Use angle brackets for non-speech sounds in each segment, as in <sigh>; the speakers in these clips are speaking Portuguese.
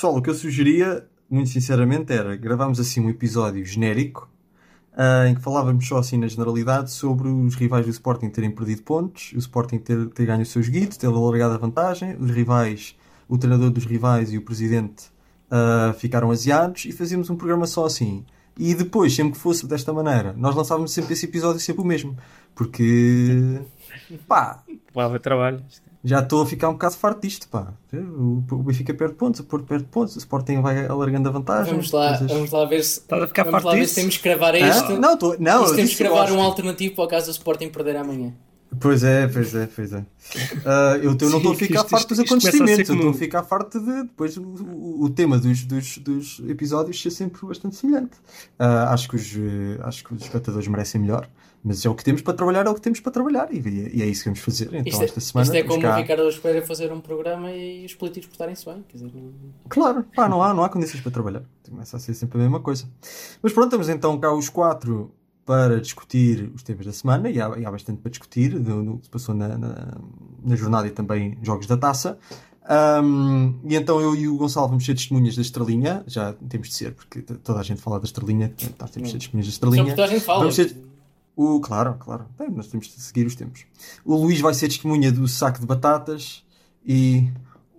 Pessoal, o que eu sugeria, muito sinceramente, era gravarmos assim um episódio genérico uh, em que falávamos só assim na generalidade sobre os rivais do Sporting terem perdido pontos, o Sporting ter, ter ganho os seus guidos, ter alargado a vantagem, os rivais, o treinador dos rivais e o presidente uh, ficaram aziados e fazíamos um programa só assim. E depois, sempre que fosse desta maneira, nós lançávamos sempre esse episódio sempre o mesmo. Porque. pá. Pá, trabalho já estou a ficar um bocado farto disto, pá. O, Benfica perde pontos, o Porto perde pontos, o Sporting vai alargando a vantagem. Vamos lá, coisas... vamos lá ver se. Estás a ficar vamos lá ver se temos que gravar isto. Ah? Não, tô... não, se temos que gravar um alternativo para o caso do Sporting perder amanhã. Pois é, pois é, pois é. Uh, eu, eu não estou a ficar farto dos acontecimentos, eu estou a ficar farto de depois o, o, o tema dos, dos, dos, episódios ser sempre bastante semelhante. Uh, acho, que os, acho que os espectadores merecem melhor. Mas é o que temos para trabalhar, é o que temos para trabalhar e, e é isso que vamos fazer. Então, isto, é- esta semana. Isto é como cá... o Ricardo Espera fazer um programa e os políticos portarem-se bem. Quer dizer, Claro, pá, não, há, não há condições para trabalhar. Começa a ser sempre a mesma coisa. Mas pronto, estamos então cá os quatro para discutir os temas da semana e há, e há bastante para discutir do, do que se passou na, na, na, jornada e também jogos da taça. Um, e então eu e o Gonçalo vamos ser testemunhas da estrelinha, já temos de ser, porque toda a gente fala da estrelinha, nós temos de ser testemunhas da estrelinha. Só toda a gente fala. Vamos ser, o, claro, claro. Bem, nós temos de seguir os tempos. O Luís vai ser testemunha do saco de batatas e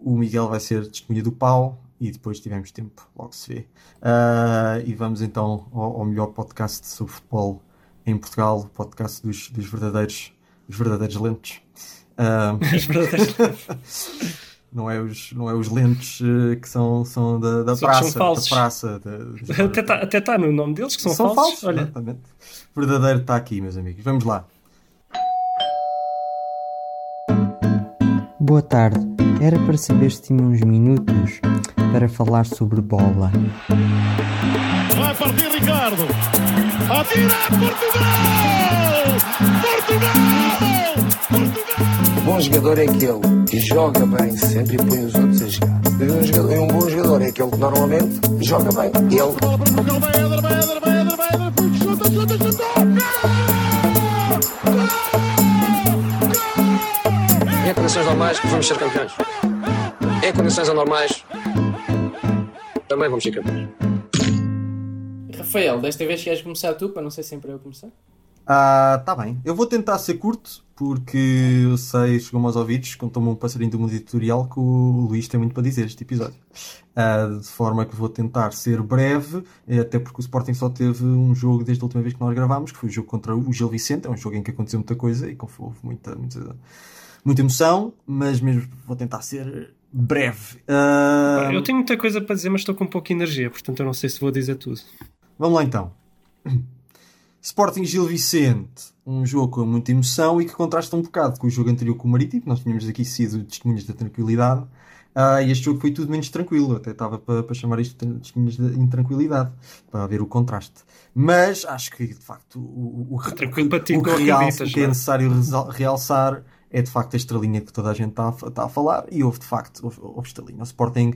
o Miguel vai ser testemunha do pau e depois tivemos tempo, logo se vê. Uh, e vamos então ao, ao, melhor podcast sobre futebol em Portugal, o podcast dos, dos verdadeiros, dos verdadeiros lentes. Uh, os verdadeiros não é os, não é os lentes uh, que são, são da, da praça. São falsos. Da praça até está até tá no nome deles que são, são falsos. falsos Olha. Verdadeiro está aqui, meus amigos. Vamos lá. Boa tarde. Era para saber se tinha uns minutos para falar sobre bola. Vai partir Ricardo. Atira Portugal! Portugal! Um bom jogador é aquele que joga bem sempre e põe os outros a jogar. E um, jogador, um bom jogador é aquele que normalmente joga bem. Ele. Em condições normais vamos ser campeões. Em condições anormais também vamos ser campeões. Rafael, desta vez queres começar tu, para não ser sempre eu começar? Ah, tá bem. Eu vou tentar ser curto, porque eu sei, chegou-me aos ouvidos, contou-me um passarinho do mundo editorial que o Luís tem muito para dizer este episódio. Uh, de forma que vou tentar ser breve, até porque o Sporting só teve um jogo desde a última vez que nós gravámos, que foi o jogo contra o Gil Vicente. É um jogo em que aconteceu muita coisa e que houve muita, muita, muita emoção, mas mesmo vou tentar ser breve. Uh... Eu tenho muita coisa para dizer, mas estou com pouca energia, portanto eu não sei se vou dizer tudo. Vamos lá então. <clears throat> Sporting Gil Vicente, um jogo com muita emoção e que contrasta um bocado com o jogo anterior com o Marítimo, nós tínhamos aqui sido testemunhas da tranquilidade. Uh, e este jogo foi tudo menos tranquilo, até estava para, para chamar isto de testemunhas de intranquilidade, para ver o contraste. Mas acho que de facto o, o, o, o, o, que, real, que é, é necessário realçar é de facto a estrelinha que toda a gente está a, está a falar e houve de facto houve, houve estrelinha. O Sporting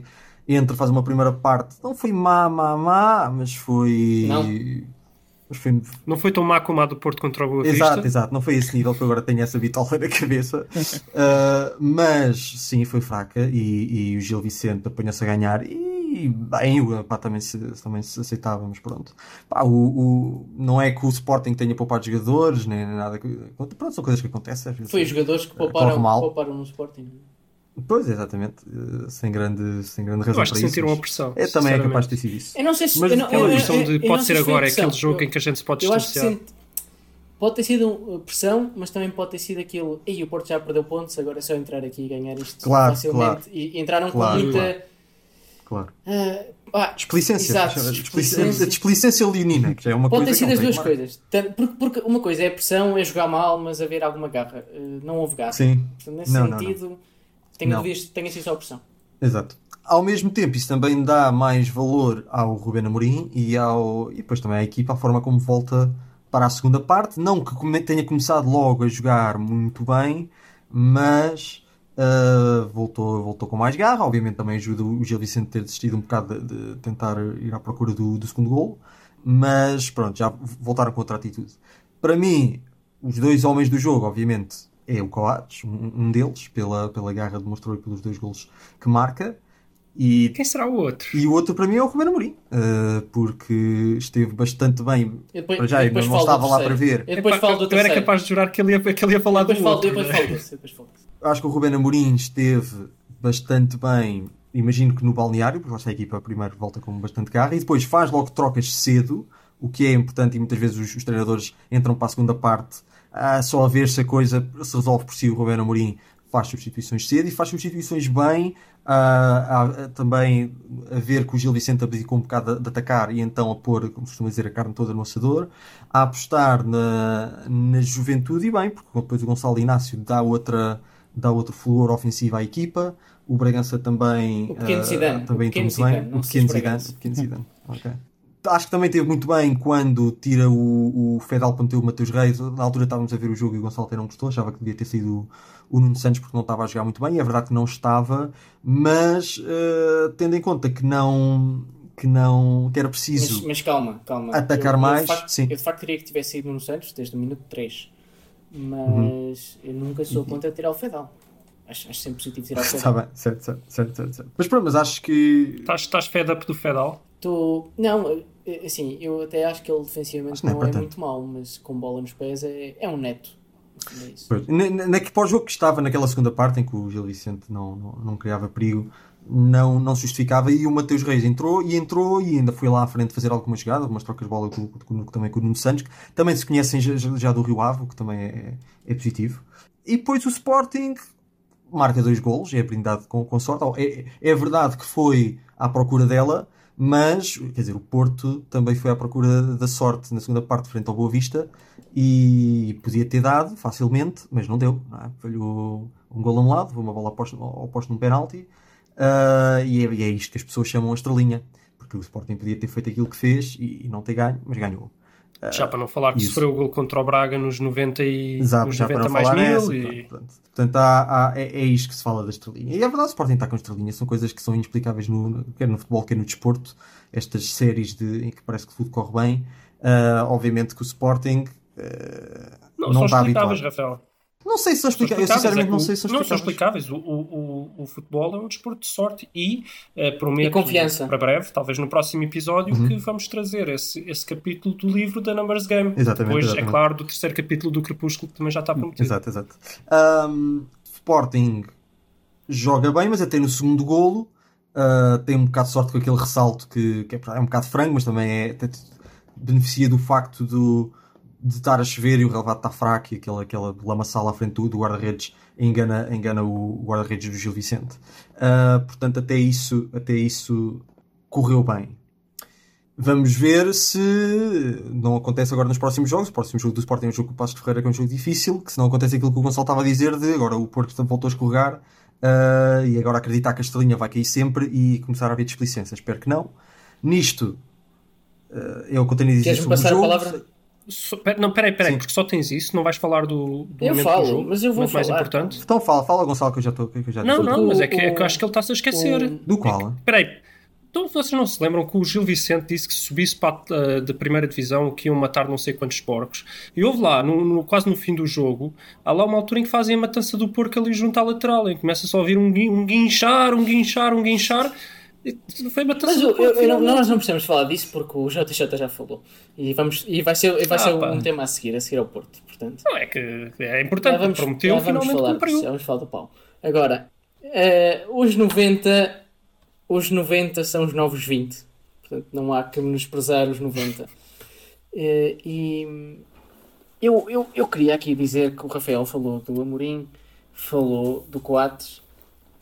entra, faz uma primeira parte, não foi má, má, má, mas foi. Não foi... Não foi tão má como a do Porto contra o Boa Vista. Exato, exato. Não foi esse nível que agora tenho essa bitola na cabeça. <laughs> uh, mas sim, foi fraca e, e o Gil Vicente apanhou-se a ganhar e bem, pá, também, se, também se aceitava, mas pronto. Pá, o, o, não é que o Sporting tenha poupado jogadores, nem nada. Pronto, são coisas que acontecem. Foi os jogadores que pouparam, pouparam no Sporting. Pois, exatamente, sem grande, sem grande razão. Eu acho que sentiram a pressão. É, também é capaz de ter sido isso. Eu não sei se. Mas não, aquela questão de pode ser agora, é aquele jogo eu, em que a gente se pode eu distanciar. Acho que sente, pode ter sido pressão, mas também pode ter sido aquilo. E o Porto já perdeu pontos, agora é só entrar aqui e ganhar isto claro, facilmente. Claro, e entraram claro, com muita. Claro. Uh, ah, desplicência. Exato, desplicência. A desplicência leonina, que é uma Pode coisa. Pode ter sido as duas coisas. Porque, porque, uma coisa é a pressão, é jogar mal, mas haver alguma garra. Uh, não houve garra. Sim. Portanto, nesse não, sentido. Não, não tenha, visto, tenha sido só opção. Exato. Ao mesmo tempo, isso também dá mais valor ao Rubén Amorim e, ao, e depois também à equipa, a forma como volta para a segunda parte. Não que tenha começado logo a jogar muito bem, mas uh, voltou, voltou com mais garra. Obviamente também ajuda o Gil Vicente a ter desistido um bocado de, de tentar ir à procura do, do segundo gol. Mas pronto, já voltaram com outra atitude. Para mim, os dois homens do jogo, obviamente, é o Coates, um, um, deles, pela, pela garra demonstrou e pelos dois golos que marca. E, Quem será o outro? e o outro para mim é o Ruben Amorim, uh, porque esteve bastante bem. Eu depois, Para já, eu eu depois não estava lá para ver. Eu depois Epá, falo do eu era capaz de jurar que ele ia, que ele ia falar depois do falo, outro. depois né? falo depois falo. Acho que o Ruben Amorim esteve bastante bem, imagino que no balneário, porque lá está a equipa primeiro volta com bastante garra, e depois faz logo trocas cedo, o que é importante e muitas vezes os, os treinadores entram para a segunda parte ah, só a ver se a coisa se resolve por si. O Ruben Amorim faz substituições cedo e faz substituições bem, ah, também a ver que o Gil Vicente abdicou um bocado de, de atacar e então a pôr, como costuma dizer, a carne toda no assador, a apostar na, na juventude e bem, porque depois o Gonçalo Inácio dá outra dá outro flor ofensivo à equipa. O Bragança também, O pequeno ah, Zidane, também o pequeno muito Zidane, bem. não O pequeno Zidane. O pequeno Zidane. ok. Acho que também teve muito bem quando tira o, o Fedal para meter o Mateus Reis. Na altura estávamos a ver o jogo e o Gonçalo não gostou, achava que devia ter sido o, Nuno Santos porque não estava a jogar muito bem. E é verdade que não estava, mas ah, tendo em conta que não que não que era Mas, preciso mas calma, calma. Atacar Eu- eu, mais, de facto, sim. Eu de facto queria que tivesse ido no Santos desde o minuto 3. Mas Uhum. eu nunca sou contra tirar o Fedal. Acho, acho sempre positivo tirar o Está <laughs> Fedal. bem, certo, certo, certo, certo, certo. Mas pronto, mas acho que Estás, estás fed up do Fedal? Tu... Não, eh, assim, eu até acho que ele defensivamente não é não é tanto. muito mau, mas com bola nos pés é, é um neto. Fundo é isso. Pois, na, na, na- para o jogo que estava naquela segunda parte em que o Gil Vicente não, não, não criava perigo, não, não se justificava e o Mateus Reis entrou e entrou e ainda foi lá à frente fazer algumas jogadas, algumas trocas de bola com, com- também com o Nuno Santos, que também se conhecem já, do Rio Ave, que também é, é positivo. E depois o Sporting marca dois golos, é brindado com, com sorte. É, é verdade que foi à procura dela, mas, quer dizer, o Porto também foi à procura da sorte na segunda parte, frente ao Boa Vista, e podia ter dado facilmente, mas não deu. Não é? Falhou um gol foi uma bola oposta, ao posto num penalti, ah, e, é, e é isto que as pessoas chamam a estrelinha, porque o Sporting podia ter feito aquilo que fez e, e não ter ganho, mas ganhou. Já para não falar que isso. sofreu o gol contra o Braga nos 90, e, Exato, nos já para 90 não mais mil. nessa. e... Portanto, portanto, há- há- é, é isto que se fala da estrelinha. E é verdade, o Sporting está com estrelinha, são coisas que são inexplicáveis no, quer no futebol, quer no desporto. Estas séries de, em que parece que tudo corre bem. Ah, obviamente que o Sporting Não, não, são está explicáveis, habituado. Rafael. Não sei se são explicáveis. Eu sinceramente é não o- sei se são não são explicáveis. explicáveis. O, o, o, futebol é um desporto de sorte e eh, prometo E confiança. para breve, talvez no próximo episódio, Uhum. que vamos trazer esse, esse capítulo do livro da Numbers Game. Exatamente, Depois, exatamente. é claro, do terceiro capítulo do Crepúsculo, que também já está prometido. Exato, exato. Ahm, Sporting joga bem, mas até no segundo golo ah, tem um bocado de sorte com aquele ressalto que, que é, é um bocado frango, mas também é, beneficia do facto do, de estar a chover e o relevado está fraco e aquela, aquela lamaçal à frente do, do guarda-redes engana, engana o guarda-redes do Gil Vicente. Ah, portanto, até isso, até isso correu bem. Vamos ver se não acontece agora nos próximos jogos. O próximo jogo do Sporting é um jogo com o Passos de Ferreira, que é um jogo difícil. Que se não acontece aquilo que o Gonçalo estava a dizer, de agora o Porto voltou a escorregar ah, e agora acreditar que a estrelinha vai cair sempre e começar a haver displicência. Espero que não. Nisto, o que eu tenho a dizer Queres-me sobre o passar a jogo. palavra? Só- pera- não, peraí, peraí, Sim. porque só tens isso, não vais falar do, do Eu momento falo, do jogo, mas eu vou muito mais falar. importante. Então fala, fala Gonçalo que eu já estou. que eu já Não, disse. não, O- mas é que, é que eu acho que ele está-se a esquecer. o- Do qual? Peraí, então vocês não se lembram que o Gil Vicente disse que se subisse para a da primeira divisão que iam matar não sei quantos porcos? E houve lá, no, no- quase no fim do jogo, há lá uma altura em que fazem a matança do porco ali junto à lateral, em que começa-se a ouvir um, um guinchar, um guinchar, um guinchar. Foi a matança Mas eu, eu- eu não- nós não precisamos falar disso porque o JJ já falou. E, vamos, e vai ser, vai Ah, ser pá. um tema a seguir, a seguir ao Porto. Portanto, Não, é que é já importante, vamos, prometeu, já vamos finalmente falar cumpriu. já vamos falar do pau. Agora, eh, os 90 os 90 são os novos 20. Portanto, não há que menosprezar os 90. Eh, e eu, eu, eu queria aqui dizer que o Rafael falou do Amorim, falou do Coates.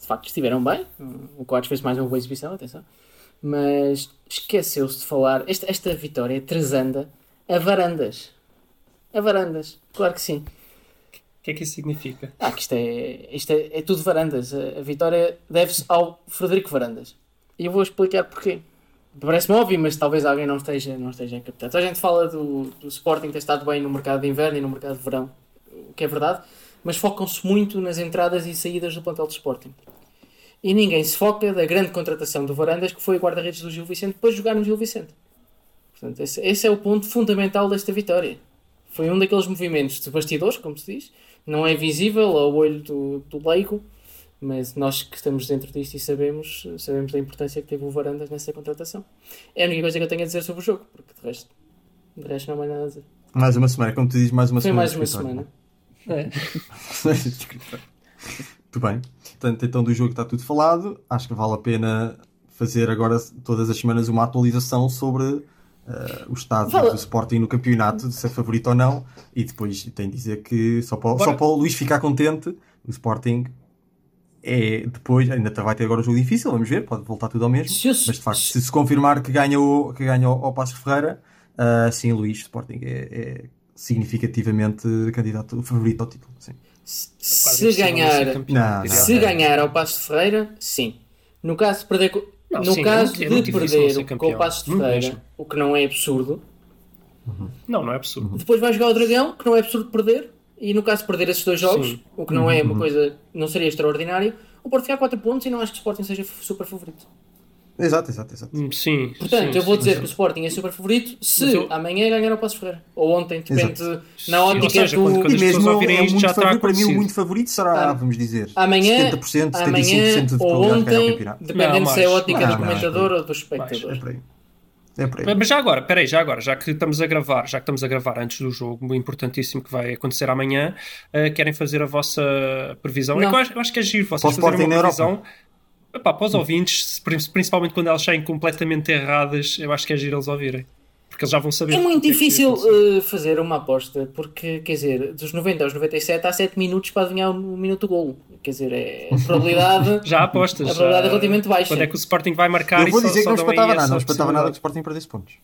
De facto, estiveram bem. O Coates fez mais uma boa exibição, atenção. Mas esqueceu-se de falar. Esta, esta vitória transanda a varandas. A varandas, claro que sim. O que é que isso significa? Ah, que isto é, isto é, é tudo Varandas. A, a vitória deve-se ao Frederico Varandas. E eu vou explicar porquê. Parece-me óbvio, mas talvez alguém não esteja, não esteja a captar. Então a gente fala do, do Sporting ter estado bem no mercado de inverno e no mercado de verão, o que é verdade, mas focam-se muito nas entradas e saídas do plantel de Sporting. E ninguém se foca da grande contratação do Varandas, que foi o guarda-redes do Gil Vicente, depois de jogar no Gil Vicente. Portanto, esse, esse é o ponto fundamental desta vitória. Foi um daqueles movimentos de bastidores, como se diz, não é visível ao olho do, do leigo, Mas nós que estamos dentro disto e sabemos, sabemos da importância que teve o Varandas nessa contratação. É a única coisa que eu tenho a dizer sobre o jogo, porque de resto, de resto não há mais nada a dizer. Mais uma semana, como tu dizes, mais uma Foi semana. mais de uma semana. É. <laughs> Muito bem. Portanto, então do jogo está tudo falado. Acho que vale a pena fazer agora todas as semanas uma atualização sobre eh, o estado Fala. do Sporting no campeonato, de ser favorito ou não. E depois tem de dizer que só para, Bora. só para o Luís ficar contente, o Sporting é depois, ainda vai ter agora um jogo difícil, vamos ver, pode voltar tudo ao mesmo. Se Mas de facto, se se confirmar que ganha o, que ganha o, ao Passos Ferreira, ah, sim, Luís, Sporting é, é significativamente candidato favorito ao título. Sim. Se, não ganhar, Não, se ganhar ao Passo de Ferreira, sim. No caso de perder, Não, no sim, caso de não ser perder com o campeão. Passo de Muito Ferreira, o que não é absurdo, Não, não é absurdo. depois vai jogar o Dragão, que não é absurdo perder, e no caso de perder esses dois jogos, Sim. o que não é uma coisa, não seria extraordinário, o Porto fica a 4 pontos e não acho que o Sporting seja super favorito. Exato, exato, exato. Hum, Sim. Portanto, sim, eu vou sim, dizer sim. que o Sporting é super favorito se eu- amanhã ganhar ao Passo Ferreira. Ou ontem, depende Exato. na ótica ou seja, do. quando- quando E mesmo é isto, muito favorito, para mim o muito favorito será, Ah, vamos dizer, Amanhã, 70%, 75% amanhã de ou probabilidade de ganhar o ontem, campeonato. dependendo Não, se é a mais. ótica Não, do não, comentador é ou do espectador. É por aí. É por aí. Mas já agora, peraí, já agora, já que estamos a gravar, já que estamos a gravar antes do jogo, importantíssimo que vai acontecer amanhã, eh, querem fazer a vossa previsão? É eu acho, eu acho que é giro vocês Para o fazerem Sporting uma na previsão. Epá, para os ouvintes, prin- principalmente quando elas saem completamente erradas, eu acho que é giro eles ouvirem. Porque eles já vão saber. É muito que difícil uh, fazer uma aposta, porque, quer dizer, dos 90 aos 97 há 7 minutos para adivinhar o minuto do golo. Quer dizer, é <laughs> a probabilidade. Já apostas. A probabilidade já- é relativamente baixa. Quando é que o Sporting vai marcar Eu vou e só- dizer que não espantava nada, não espantava nada que o. Sporting perdesse pontos.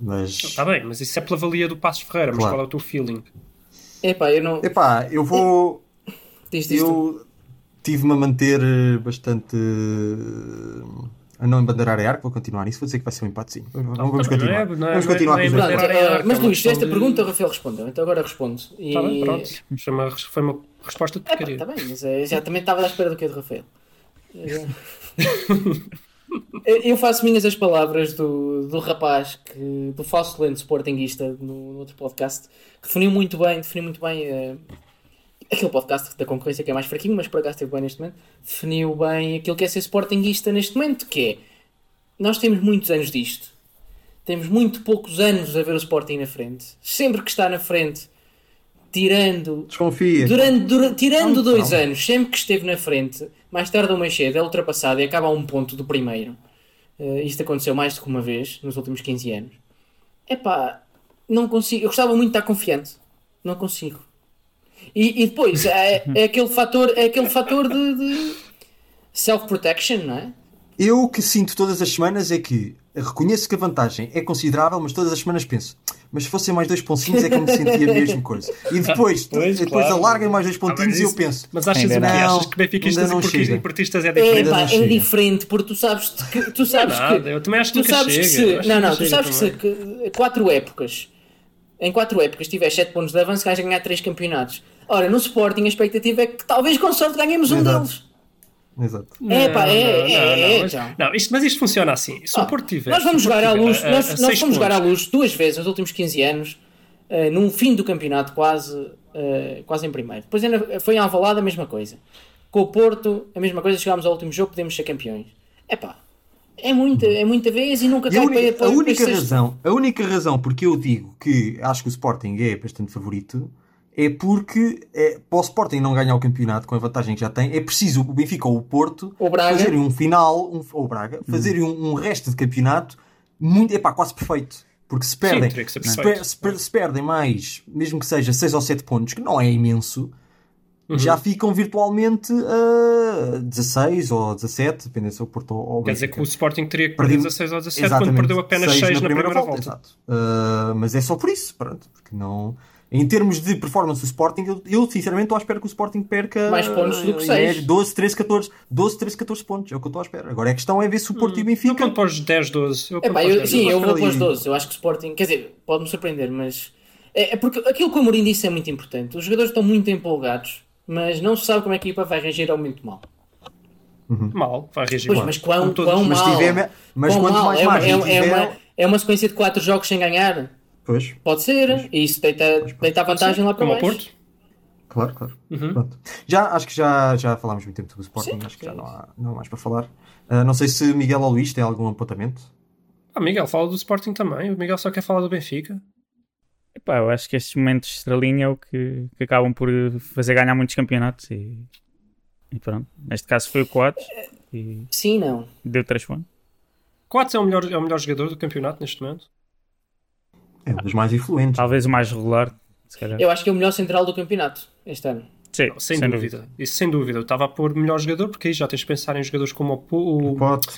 Mas, Está bem, mas isso é pela valia do Passos Ferreira, mas Claro. qual é o teu feeling? Epá, eu não. epá, eu vou. Diz, diz tu. Eu tive-me a manter eh, bastante. eh, a não embandeirar a arco, vou continuar nisso, vou dizer que vai ser um empatezinho. Vamos, vamos também não é- continuar. não é- vamos não é- continuar não é com os uh, mas é uma Luís, esta de- pergunta o Rafael respondeu, então agora respondo. E... Está bem, pronto. Foi uma, foi uma resposta de Epá, porcaria. tá bem, mas é, já também estava à espera do que é do Rafael. <laughs> Eu- faço minhas as palavras do, do rapaz, que, do falso lento sportinguista no, no outro podcast, que definiu muito bem, definiu muito bem eh, aquele podcast da concorrência que é mais fraquinho, mas por acaso esteve bem neste momento, definiu bem aquilo que é ser sportinguista neste momento, que é nós temos muitos anos disto, temos muito poucos anos a ver o Sporting na frente. Sempre que está na frente, tirando Desconfia. Durante, dura- tirando Calma, dois calma. anos, sempre que esteve na frente, mais tarde ou mais cedo é ultrapassado e acaba a um ponto do primeiro. Eh, isto aconteceu mais do que uma vez nos últimos 15 anos. Epá, não consigo. Eu gostava muito de estar confiante. Não consigo. E, e depois é, é aquele fator, é aquele fator de, de self-protection, não é? Eu o que sinto todas as semanas é que reconheço que a vantagem é considerável, mas todas as semanas penso, mas se fossem mais dois pontinhos é que eu me sentia a mesma coisa. E <laughs> depois, Pois, depois claro. alarguem mais dois Ah, pontinhos e eu penso, Mas achas não. Achas que benfiquistas Ainda e não portistas, chega. e portistas é É, diferente? pá, não é diferente porque tu sabes que tu sabes nada, que eu também acho que tu nunca sabes que chega. Eu se não que não tu sabes que, que quatro épocas em quatro épocas tiver 7 pontos de avanço vais ganhar 3 campeonatos ora no Sporting a expectativa é que talvez com sorte ganhemos um Exato. deles exato. É, pá, é, não, é, não, é, mas- João. não, isto, mas isto funciona assim. Se Ah, o Porto tiver. nós vamos jogar à luz a- nós, a nós fomos jogar à luz duas vezes nos últimos 15 anos eh, num fim do campeonato quase eh, quase em primeiro depois ainda foi em Alvalade a mesma coisa com o Porto a mesma coisa chegámos ao último jogo podemos ser campeões é pá é muita, é muita vez e nunca E a, cai única, para, a única para razão, a única razão porque eu digo que acho que o Sporting é bastante favorito é porque é, para o Sporting não ganhar o campeonato com a vantagem que já tem, é preciso o Benfica ou o Porto fazerem um final, um, ou o Braga, fazerem um, um resto de campeonato muito, epá, quase perfeito. Porque se perdem, ser se, perfeito. per- se per- se perdem mais, mesmo que seja 6 ou 7 pontos, que não é imenso, Uhum. já ficam virtualmente a 16 ou 17, dependendo se é o Porto ou Quer dizer que o. Sporting teria que Perdi- perder 16 ou 17 Exatamente. quando perdeu apenas 6 na, primeira, volta. Exato. Uh, mas é só por isso, pronto. Porque não... Em termos de performance do Sporting, eu, eu, sinceramente estou à espera que o Sporting perca Mais pontos do que eh, seis. 12, 13, 14, 12, 13, 14 pontos. É o que eu estou à espera. Agora a questão é ver se o Porto e o Eu Benfica. conto para os 10, 12. Eu para os eu, 10, sim, 12. eu vou para os 12. Eu acho que o Sporting, quer dizer, pode-me surpreender, mas é, é porque aquilo que o Mourinho disse é muito importante. Os jogadores estão muito empolgados, mas não se sabe como a equipa vai reagir ao momento mal. Mal, vai reagir Pois, mal. mas quão, quão Mas mal. tiver- mas quão quanto mal. mais é, uma, é, é uma, é uma sequência de 4 jogos sem ganhar. Pois, Pode ser, e isso deita, deita a vantagem lá para Como ao baixo. Porto. Claro, claro. Uhum. Pronto. Já, acho que já, já falámos muito tempo sobre o Sporting, Sim, acho que já sim. não há, não há mais para falar. Ah, não sei se Miguel ou Luís tem algum apontamento. Ah, Miguel, fala do Sporting também. O Miguel só quer falar do Benfica. Epá, eu acho que estes momentos de estrelinha é o que, que acabam por fazer ganhar muitos campeonatos e, e pronto. Neste caso foi o Coates e Sim, não. deu 3 pontos. Coates é o melhor, é o melhor jogador do campeonato neste momento. É um dos mais influentes. Talvez o mais regular, se calhar. Eu acho que é o melhor central do campeonato este ano. Sim, Sem, dúvida. Isso sem dúvida. Eu estava a pôr melhor jogador porque aí já tens de pensar em jogadores como o, o, Pode.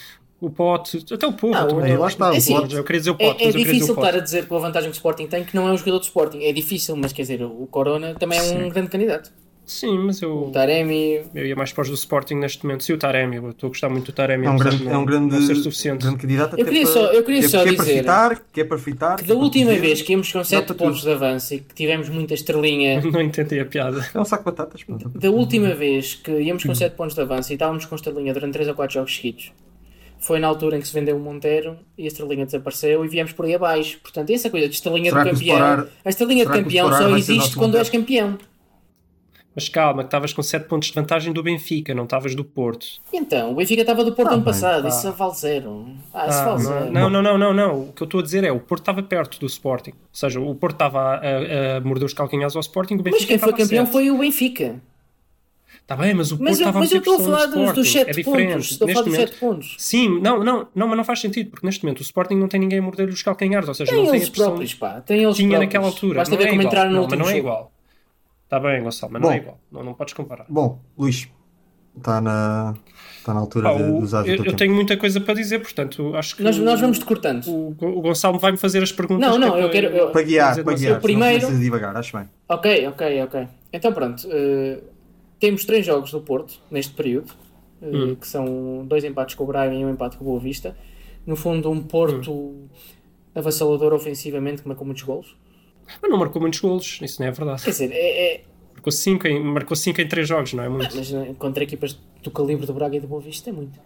O Pote, até o Porro. Ah. Aí lá está, É o assim, Pote. Eu queria dizer o É, Pote, é eu dizer difícil estar a dizer pela vantagem que o Sporting tem que não é um jogador de Sporting. É difícil, mas quer dizer, o Corona também é um grande candidato. Sim, mas eu, O Taremi. eu ia mais para os do Sporting neste momento. Sim, o Taremi. Eu estou a gostar muito do Taremi. É um apesar grande, de é um não- grande, não ser suficiente. grande candidato. Eu queria para- só- eu queria que é- só que é para dizer fitar, que é para fitar. Que que da é última dizer. vez que íamos com 7 para pontos de avanço e que tivemos muita estrelinha. <laughs> Não entendi a piada. É um saco de batatas. Da última vez que íamos com 7 pontos de avanço e estávamos com estrelinha durante 3 ou 4 jogos seguidos, foi na altura em que se vendeu o Monteiro e a estrelinha desapareceu e viemos por aí abaixo. Portanto, essa coisa de estrelinha Será de campeão. Sporar- a estrelinha de campeão só existe quando Monteiro? és campeão. Mas calma, que estavas com 7 pontos de vantagem do Benfica, não estavas do Porto. Então, o Benfica estava do Porto Ah, ano passado, pá. isso vale zero. Ah, isso Ah, vale não, zero. não, não, não, não, não. O que eu estou a dizer é o Porto estava perto do Sporting. Ou seja, o Porto estava a, a- a morder os calcanhares ao Sporting, o Benfica Mas quem foi campeão sete. foi o Benfica. Está bem, mas o Porto Mas eu, estava a mas eu estou a pressão falar dos, dos Sporting. 7 é pontos. Estou a falar Neste dos momento- 7 pontos. Sim, não, não, não, mas não faz sentido, porque neste momento o Sporting não tem ninguém a morder os calcanhares, ou seja, Tem não tem eles a pressão próprios, pá. Tem eles tinha próprios. naquela altura. Basta não ver é como igual. entraram no não, último mas não é jogo. igual. Está bem, Gonçalo, mas não é Bom. igual. Não, não podes comparar. Bom, Luís, está na, está na altura Pá, de, de usar o eu, teu eu tenho muita coisa para dizer, portanto, acho que Nós, o- nós vamos te cortando. o, o Gonçalo vai-me fazer as perguntas. Não, não, é eu quero- eu- Para guiar, para guiar. Eu primeiro- Não a divagar, acho bem. Ok, ok, ok. Então pronto. eh, temos três jogos do Porto neste período, eh, Hum. que são dois empates com o Braga e um empate com o Boa Vista. No fundo, um Porto Hum. avassalador ofensivamente que marcou muitos golos. Mas não marcou muitos golos, isso não é verdade. Quer dizer, é, é- Marcou 5 em, marcou cinco em 3 jogos, não é muito. mas eh, contra equipas do calibre do Braga e do Boa Vista é muito.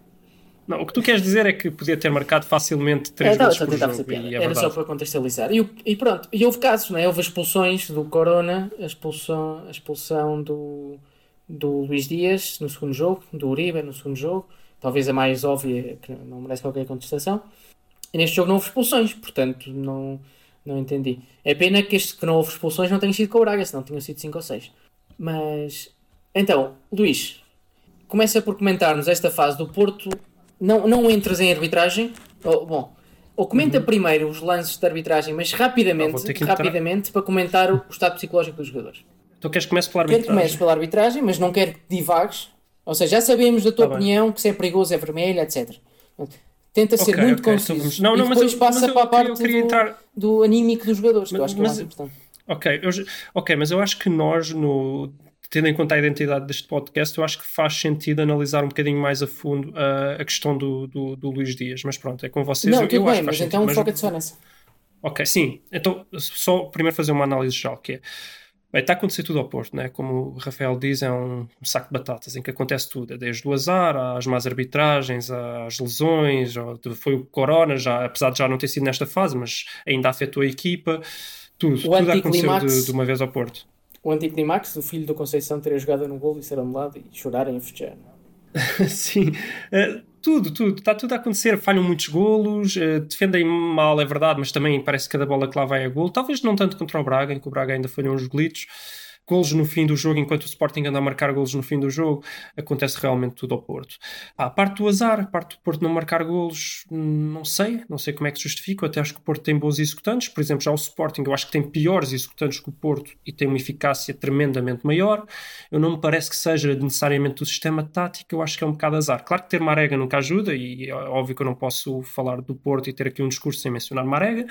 Não, o que tu queres dizer é que podia ter marcado facilmente É, 3 estava golos só a por jogo, e é Era verdade. só para contextualizar. E, e pronto, e houve casos, não é? Houve expulsões do Corona, a expulsão, a expulsão do, do Luís Dias no segundo jogo, do Uribe no segundo jogo, talvez a mais óbvia, que não merece qualquer contestação. E neste jogo não houve expulsões, portanto não, não entendi. É pena que este que não houve expulsões não tenha sido com o Braga, senão tinham sido 5 ou 6. Mas, então, Luís, começa por comentar-nos esta fase do Porto. Não, não entres em arbitragem. Ou, bom, ou comenta primeiro os lances de arbitragem, mas Uhum. Ah, rapidamente, entrar. rapidamente para comentar o estado psicológico dos jogadores. Então queres que comece pela Quero que arbitragem? comeces pela arbitragem, mas não quero que divagues. Ou seja, já sabemos da tua Tá bem. opinião que se é perigoso é vermelho, etc. Tenta ser Ok, muito ok, conciso. então vamos- não, não, e mas depois eu- passa mas eu para a parte do, entrar- do anímico dos jogadores, que eu Mas- acho que é mas- mais importante. Ok, eu, ok, mas eu acho que nós, no, tendo em conta a identidade deste podcast, eu acho que faz sentido analisar um bocadinho mais a fundo ah, a questão do, do, do Luís Dias. Mas pronto, é com vocês. Não, eu, tudo eu bem, mas então sentido, mas- foca-te só nessa. Ok, sim. Então, só primeiro fazer uma análise geral, que é... Bem, está a acontecer tudo ao Porto, né? como o Rafael diz, é um saco de batatas em que acontece tudo, é desde o azar, às más arbitragens, às lesões, foi o Corona, já, apesar de já não ter sido nesta fase, mas ainda afetou a equipa, tudo, tudo aconteceu de, de uma vez ao Porto. O anticlimax do filho do Conceição ter jogado no gol e ser anulado e chorarem e festejar. <laughs> Sim, eh, tudo, tudo, está tudo a acontecer. Falham muitos golos, eh, defendem mal, é verdade, mas também parece que cada bola que lá vai é golo. Talvez não tanto contra o Braga, em que o Braga ainda falhou uns golitos. Golos no fim do jogo, enquanto o Sporting anda a marcar golos no fim do jogo, acontece realmente tudo ao Porto. Ah, a parte do azar, a parte do Porto não marcar golos, não sei, não sei como é que se justifica. Até acho que o Porto tem bons executantes, por exemplo, já o Sporting, eu acho que tem piores executantes que o Porto e tem uma eficácia tremendamente maior. Eu não me parece que seja necessariamente do sistema tático, eu acho que é um bocado azar. Claro que ter Marega nunca ajuda, e é óbvio que eu não posso falar do Porto e ter aqui um discurso sem mencionar Marega,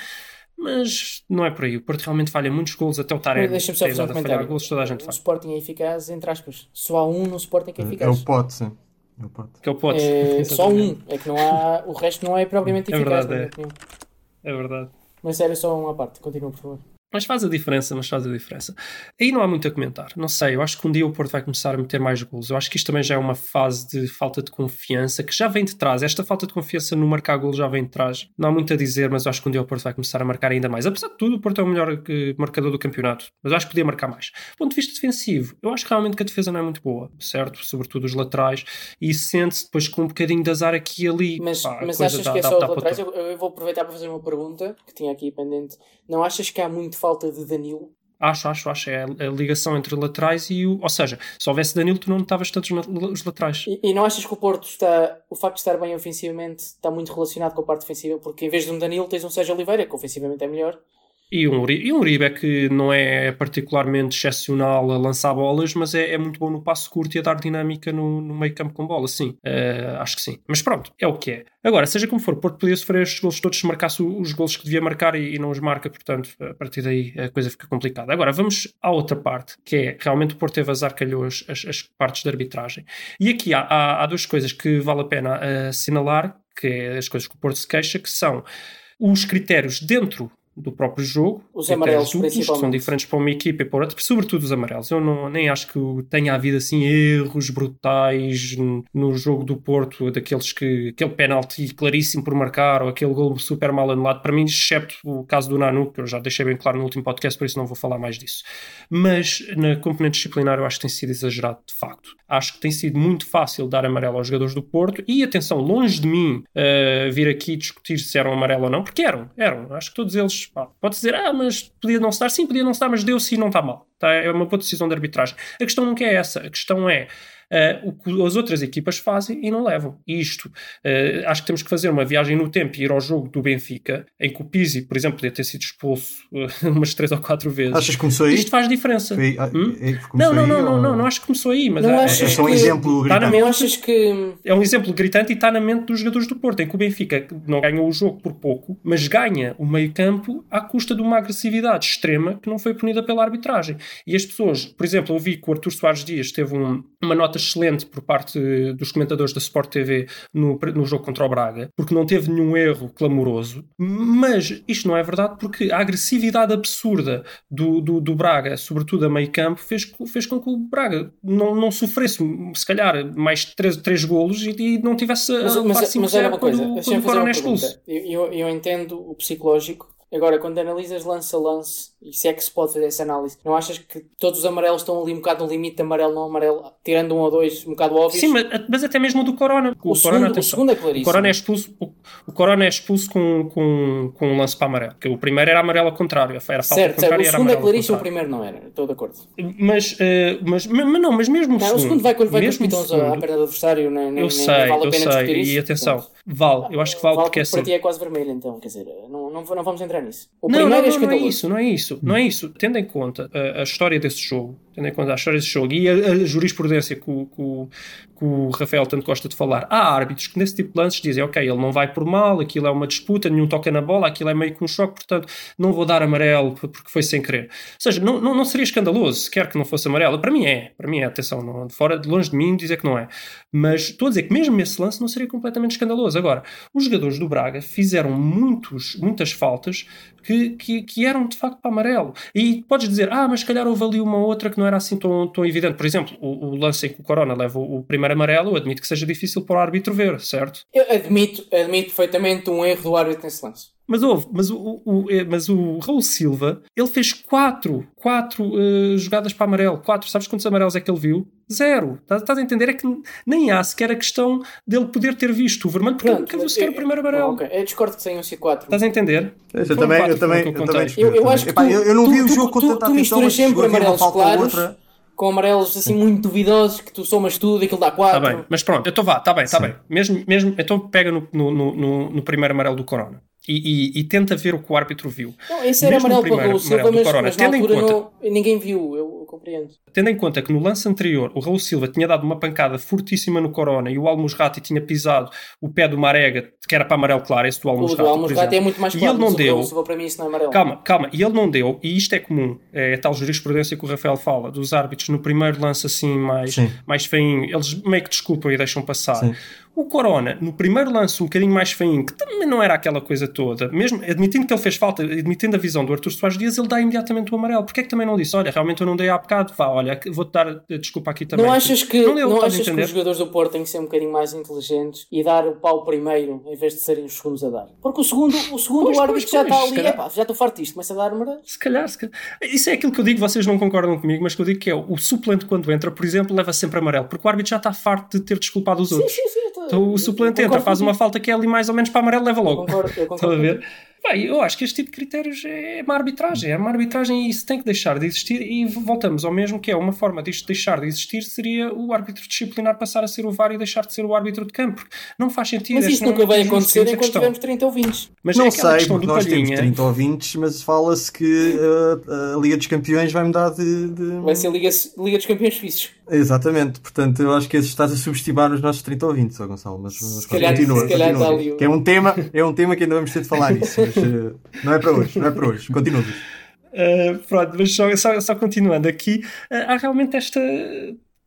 mas não é por aí. O Porto realmente falha muitos golos, até o Taremi Deixa-me só fazer um comentário. golos, toda a gente o faz. Sporting é eficaz, entre aspas. Só há um no Sporting que é É eficaz. o pote, sim. É o pote. Que é o Pote. É <laughs> só um. É que não há. O resto não é propriamente É eficaz, verdade, na minha é. opinião. É verdade. Mas sério, só uma parte. Continua, por favor. Mas faz a diferença, mas faz a diferença. Aí não há muito a comentar. Não sei, eu acho que um dia o Porto vai começar a meter mais golos. Eu acho que isto também já é uma fase de falta de confiança que já vem de trás. Esta falta de confiança no marcar golos já vem de trás. Não há muito a dizer, mas eu acho que um dia o Porto vai começar a marcar ainda mais. Apesar de tudo, o Porto é o melhor eh, marcador do campeonato. Mas eu acho que podia marcar mais. Do ponto de vista defensivo, eu acho realmente que a defesa não é muito boa, certo? Sobretudo os laterais. E sente-se depois com um bocadinho de azar aqui e ali. Mas, Pá, mas achas dá- que é dá- só dá os para laterais? Eu, eu vou aproveitar para fazer uma pergunta que tinha aqui pendente. Não achas que há muito falta de Danilo? Acho, acho, acho. É a a ligação entre laterais e o. Ou seja, se houvesse Danilo, tu não estavas tantos na- os laterais. E, e não achas que o Porto está. O facto de estar bem ofensivamente está muito relacionado com a parte defensiva? Porque em vez de um Danilo tens um Sérgio Oliveira, que ofensivamente é melhor. E um, e um Uribe que não é particularmente excepcional a lançar bolas, mas é, é muito bom no passo curto e a dar dinâmica no, no meio campo com bola, sim. Eh, acho que sim. Mas pronto, é o que é. Agora, seja como for, Porto podia sofrer estes golos todos se marcasse os golos que devia marcar e, e não os marca, portanto, a partir daí a coisa fica complicada. Agora, vamos à outra parte, que é realmente o Porto teve azar, calhou as, as, as partes de arbitragem. E aqui há, há, há duas coisas que vale a pena eh, assinalar, que é as coisas que o Porto se queixa, que são os critérios dentro do próprio jogo, Os amarelos, duplos, que são diferentes para uma equipa e para outra, sobretudo os amarelos. Eu não, nem acho que tenha havido assim erros brutais no, no jogo do Porto, daqueles que aquele penalti claríssimo por marcar ou aquele gol super mal anulado, para mim, excepto o caso do Nanu, que eu já deixei bem claro no último podcast, por isso não vou falar mais disso. Mas na componente disciplinar eu acho que tem sido exagerado de facto. Acho que tem sido muito fácil dar amarelo aos jogadores do Porto e atenção, longe de mim uh, vir aqui discutir se eram amarelo ou não, porque eram, eram. Acho que todos eles, pode dizer, ah, mas podia não estar, sim, podia não estar, mas deu-se e não está mal. Tá? É uma boa decisão de arbitragem. A questão não é essa, a questão é Uh, o que as outras equipas fazem e não levam. E isto, uh, acho que temos que fazer uma viagem no tempo e ir ao jogo do Benfica, em que o Pizzi, por exemplo, podia ter sido expulso uh, <laughs> umas três ou quatro vezes. Achas que começou aí? Isto faz diferença. Foi- ah, Hum? é- Não, não, aí, não, não, ou- não, não acho que começou aí, mas Não é, achas É só um que- exemplo Tá na gritante. Não achas que. é um exemplo gritante e está na mente dos jogadores do Porto, em que o Benfica não ganhou o jogo por pouco, mas ganha o meio-campo à custa de uma agressividade extrema que não foi punida pela arbitragem. E as pessoas, por exemplo, eu vi que o Artur Soares Dias teve um- uma nota excelente por parte dos comentadores da Sport TV no, no jogo contra o Braga, porque não teve nenhum erro clamoroso, mas isto não é verdade porque a agressividade absurda do, do, do Braga, sobretudo a meio-campo, fez, co- fez com que o Braga não, não sofresse, se calhar, mais três, três golos e, e não tivesse a Mas, levar mas, 5-0 mas olha uma quando, coisa, quando deixa-me o Corona é expulso. Eu, eu, eu entendo o psicológico. Agora, quando analisas lance a lance, e se é que se pode fazer essa análise, não achas que todos os amarelos estão ali um bocado no limite de amarelo, não amarelo, tirando um ou dois um bocado óbvios? Sim, mas, mas até mesmo o do Corona. o, Corona, segundo, o atenção. segundo é O claríssimo. Corona é expulso, o, o Corona é expulso com, com, com um lance para amarelo. Porque o primeiro era amarelo ao contrário. Era falta Certo, certo. contrária O e era segundo é claríssimo, o primeiro não era. Estou de acordo. Mas, eh, mas, mas, não, mas mesmo o Não, segundo. o segundo vai quando vai com os mesmo o pitons à perna do adversário, nem, nem, Eu nem sei, vale a pena discutir sei. isso. E atenção, Pronto. vale. Eu acho que vale porque é para assim. ti é quase vermelho, então, quer dizer, não, não, não vamos entrar nisso. O Não, não, primeiro não, é não é escandaloso. isso, não é isso, não é isso. Tendo em conta a, a história desse jogo, tendo em conta a história desse jogo e a, a jurisprudência que o, que, o, que o Rafael tanto gosta de falar, há árbitros que nesse tipo de lances dizem, ok, ele não vai por mal, aquilo é uma disputa, nenhum toca na bola, aquilo é meio que um choque, portanto não vou dar amarelo porque foi sem querer. Ou seja, não, não, não seria escandaloso sequer que não fosse amarelo. Para mim é, para mim é, atenção, não, fora de longe de mim dizer que não é. Mas estou a dizer que mesmo esse lance não seria completamente escandaloso. Agora, os jogadores do Braga fizeram muitos, muitas faltas que, que, que eram de facto para amarelo. E podes dizer, ah, mas se calhar houve ali uma outra que não era assim tão, tão evidente. Por exemplo, o, o lance em que o Corona leva o, o primeiro amarelo, eu admito que seja difícil para o árbitro ver, certo? Eu admito, admito perfeitamente um erro do árbitro nesse lance. Mas houve, mas o, o, eh, mas o Raul Silva, ele fez quatro, quatro eh, jogadas para amarelo. Quatro, sabes quantos amarelos é que ele viu? Zero. Estás, estás a entender? É que nem há sequer a questão dele poder ter visto o vermelho, porque ele nunca viu sequer eu- o primeiro amarelo. Ok, eu discordo que tenham sido quatro. Estás a entender? Eu Foram também, eu também, o eu também. Eu, eu acho que tu, eu, eu não tu- vi o tu- jogo com tanta tu misturas sempre amarelos claros com amarelos assim muito duvidosos que tu somas tudo e aquilo dá Está quatro. Tá bem, mas pronto, então vá, está bem, está bem. Mesmo, mesmo, então pega no, no, no, no primeiro amarelo do Corona e, e, e tenta ver o que o árbitro viu. Não, esse era Mesmo o amarelo para o primeiro Raul Silva, amarelo do mas, Corona, mas na tendo em altura conta- não, ninguém viu, eu, compreendo. Tendo em conta que no lance anterior o Raul Silva tinha dado uma pancada fortíssima no Corona e o Almusrati tinha pisado o pé do Marega, que era para amarelo claro, esse do O Almusrati. do Almosrati é muito mais E claro, ele não o deu. Raul Silva para mim isso não é amarelo. Calma, calma, e ele não deu, e isto é comum, é a tal jurisprudência que o Rafael fala, dos árbitros no primeiro lance assim mais, Sim. mais feinho, eles meio que desculpam e deixam passar. Sim. O Corona, no primeiro lance um bocadinho mais feinho, que também não era aquela coisa toda, mesmo admitindo que ele fez falta, admitindo a visão do Arthur Soares Dias, ele dá imediatamente o amarelo. Porquê é que também não disse, olha, realmente eu não dei há bocado, vá, olha, vou-te dar desculpa aqui também. Não achas que, Não não achas que os jogadores do Porto têm que ser um bocadinho mais inteligentes e dar o pau primeiro em vez de serem os segundos a dar? Porque o segundo, o, segundo Pois, o árbitro pois, já pois, está ali, epá, já estou farto disto, começa a dar amarelo. Se calhar, se calhar. Isso é aquilo que eu digo, vocês não concordam comigo, mas que eu digo que é o suplente quando entra, por exemplo, leva sempre amarelo, porque o árbitro já está farto de ter desculpado os Sim, outros. sim, sim. Eu Então eu o suplente entra, concordo faz uma falta que é ali mais ou menos para amarelo, leva Eu logo. concordo, eu <laughs> Estão a concordo. ver? Bem, eu acho que este tipo de critérios é uma arbitragem, é uma arbitragem e isso tem que deixar de existir e voltamos ao mesmo que é uma forma disto deixar de existir seria o árbitro disciplinar passar a ser o VAR e deixar de ser o árbitro de campo. porque Não faz sentido. Mas este isso nunca é vai acontecer temos a enquanto questão. tivermos 30 ouvintes. Mas é Não aquela sei, questão porque do nós temos Palhinha. 30 ouvintes, mas fala-se que uh, a Liga dos Campeões vai mudar de. de- Vai ser Liga, Liga dos Campeões Suíços. Exatamente, portanto eu acho que estás a subestimar os nossos 30 ouvintes, Gonçalo, mas, mas calhar- continua, se calhar continua. Que é um tema, é um tema que ainda vamos ter de falar nisso, <laughs> mas uh, não é para hoje, não é para hoje. Continua. Uh, pronto, mas só, só, só continuando aqui, uh, há realmente esta.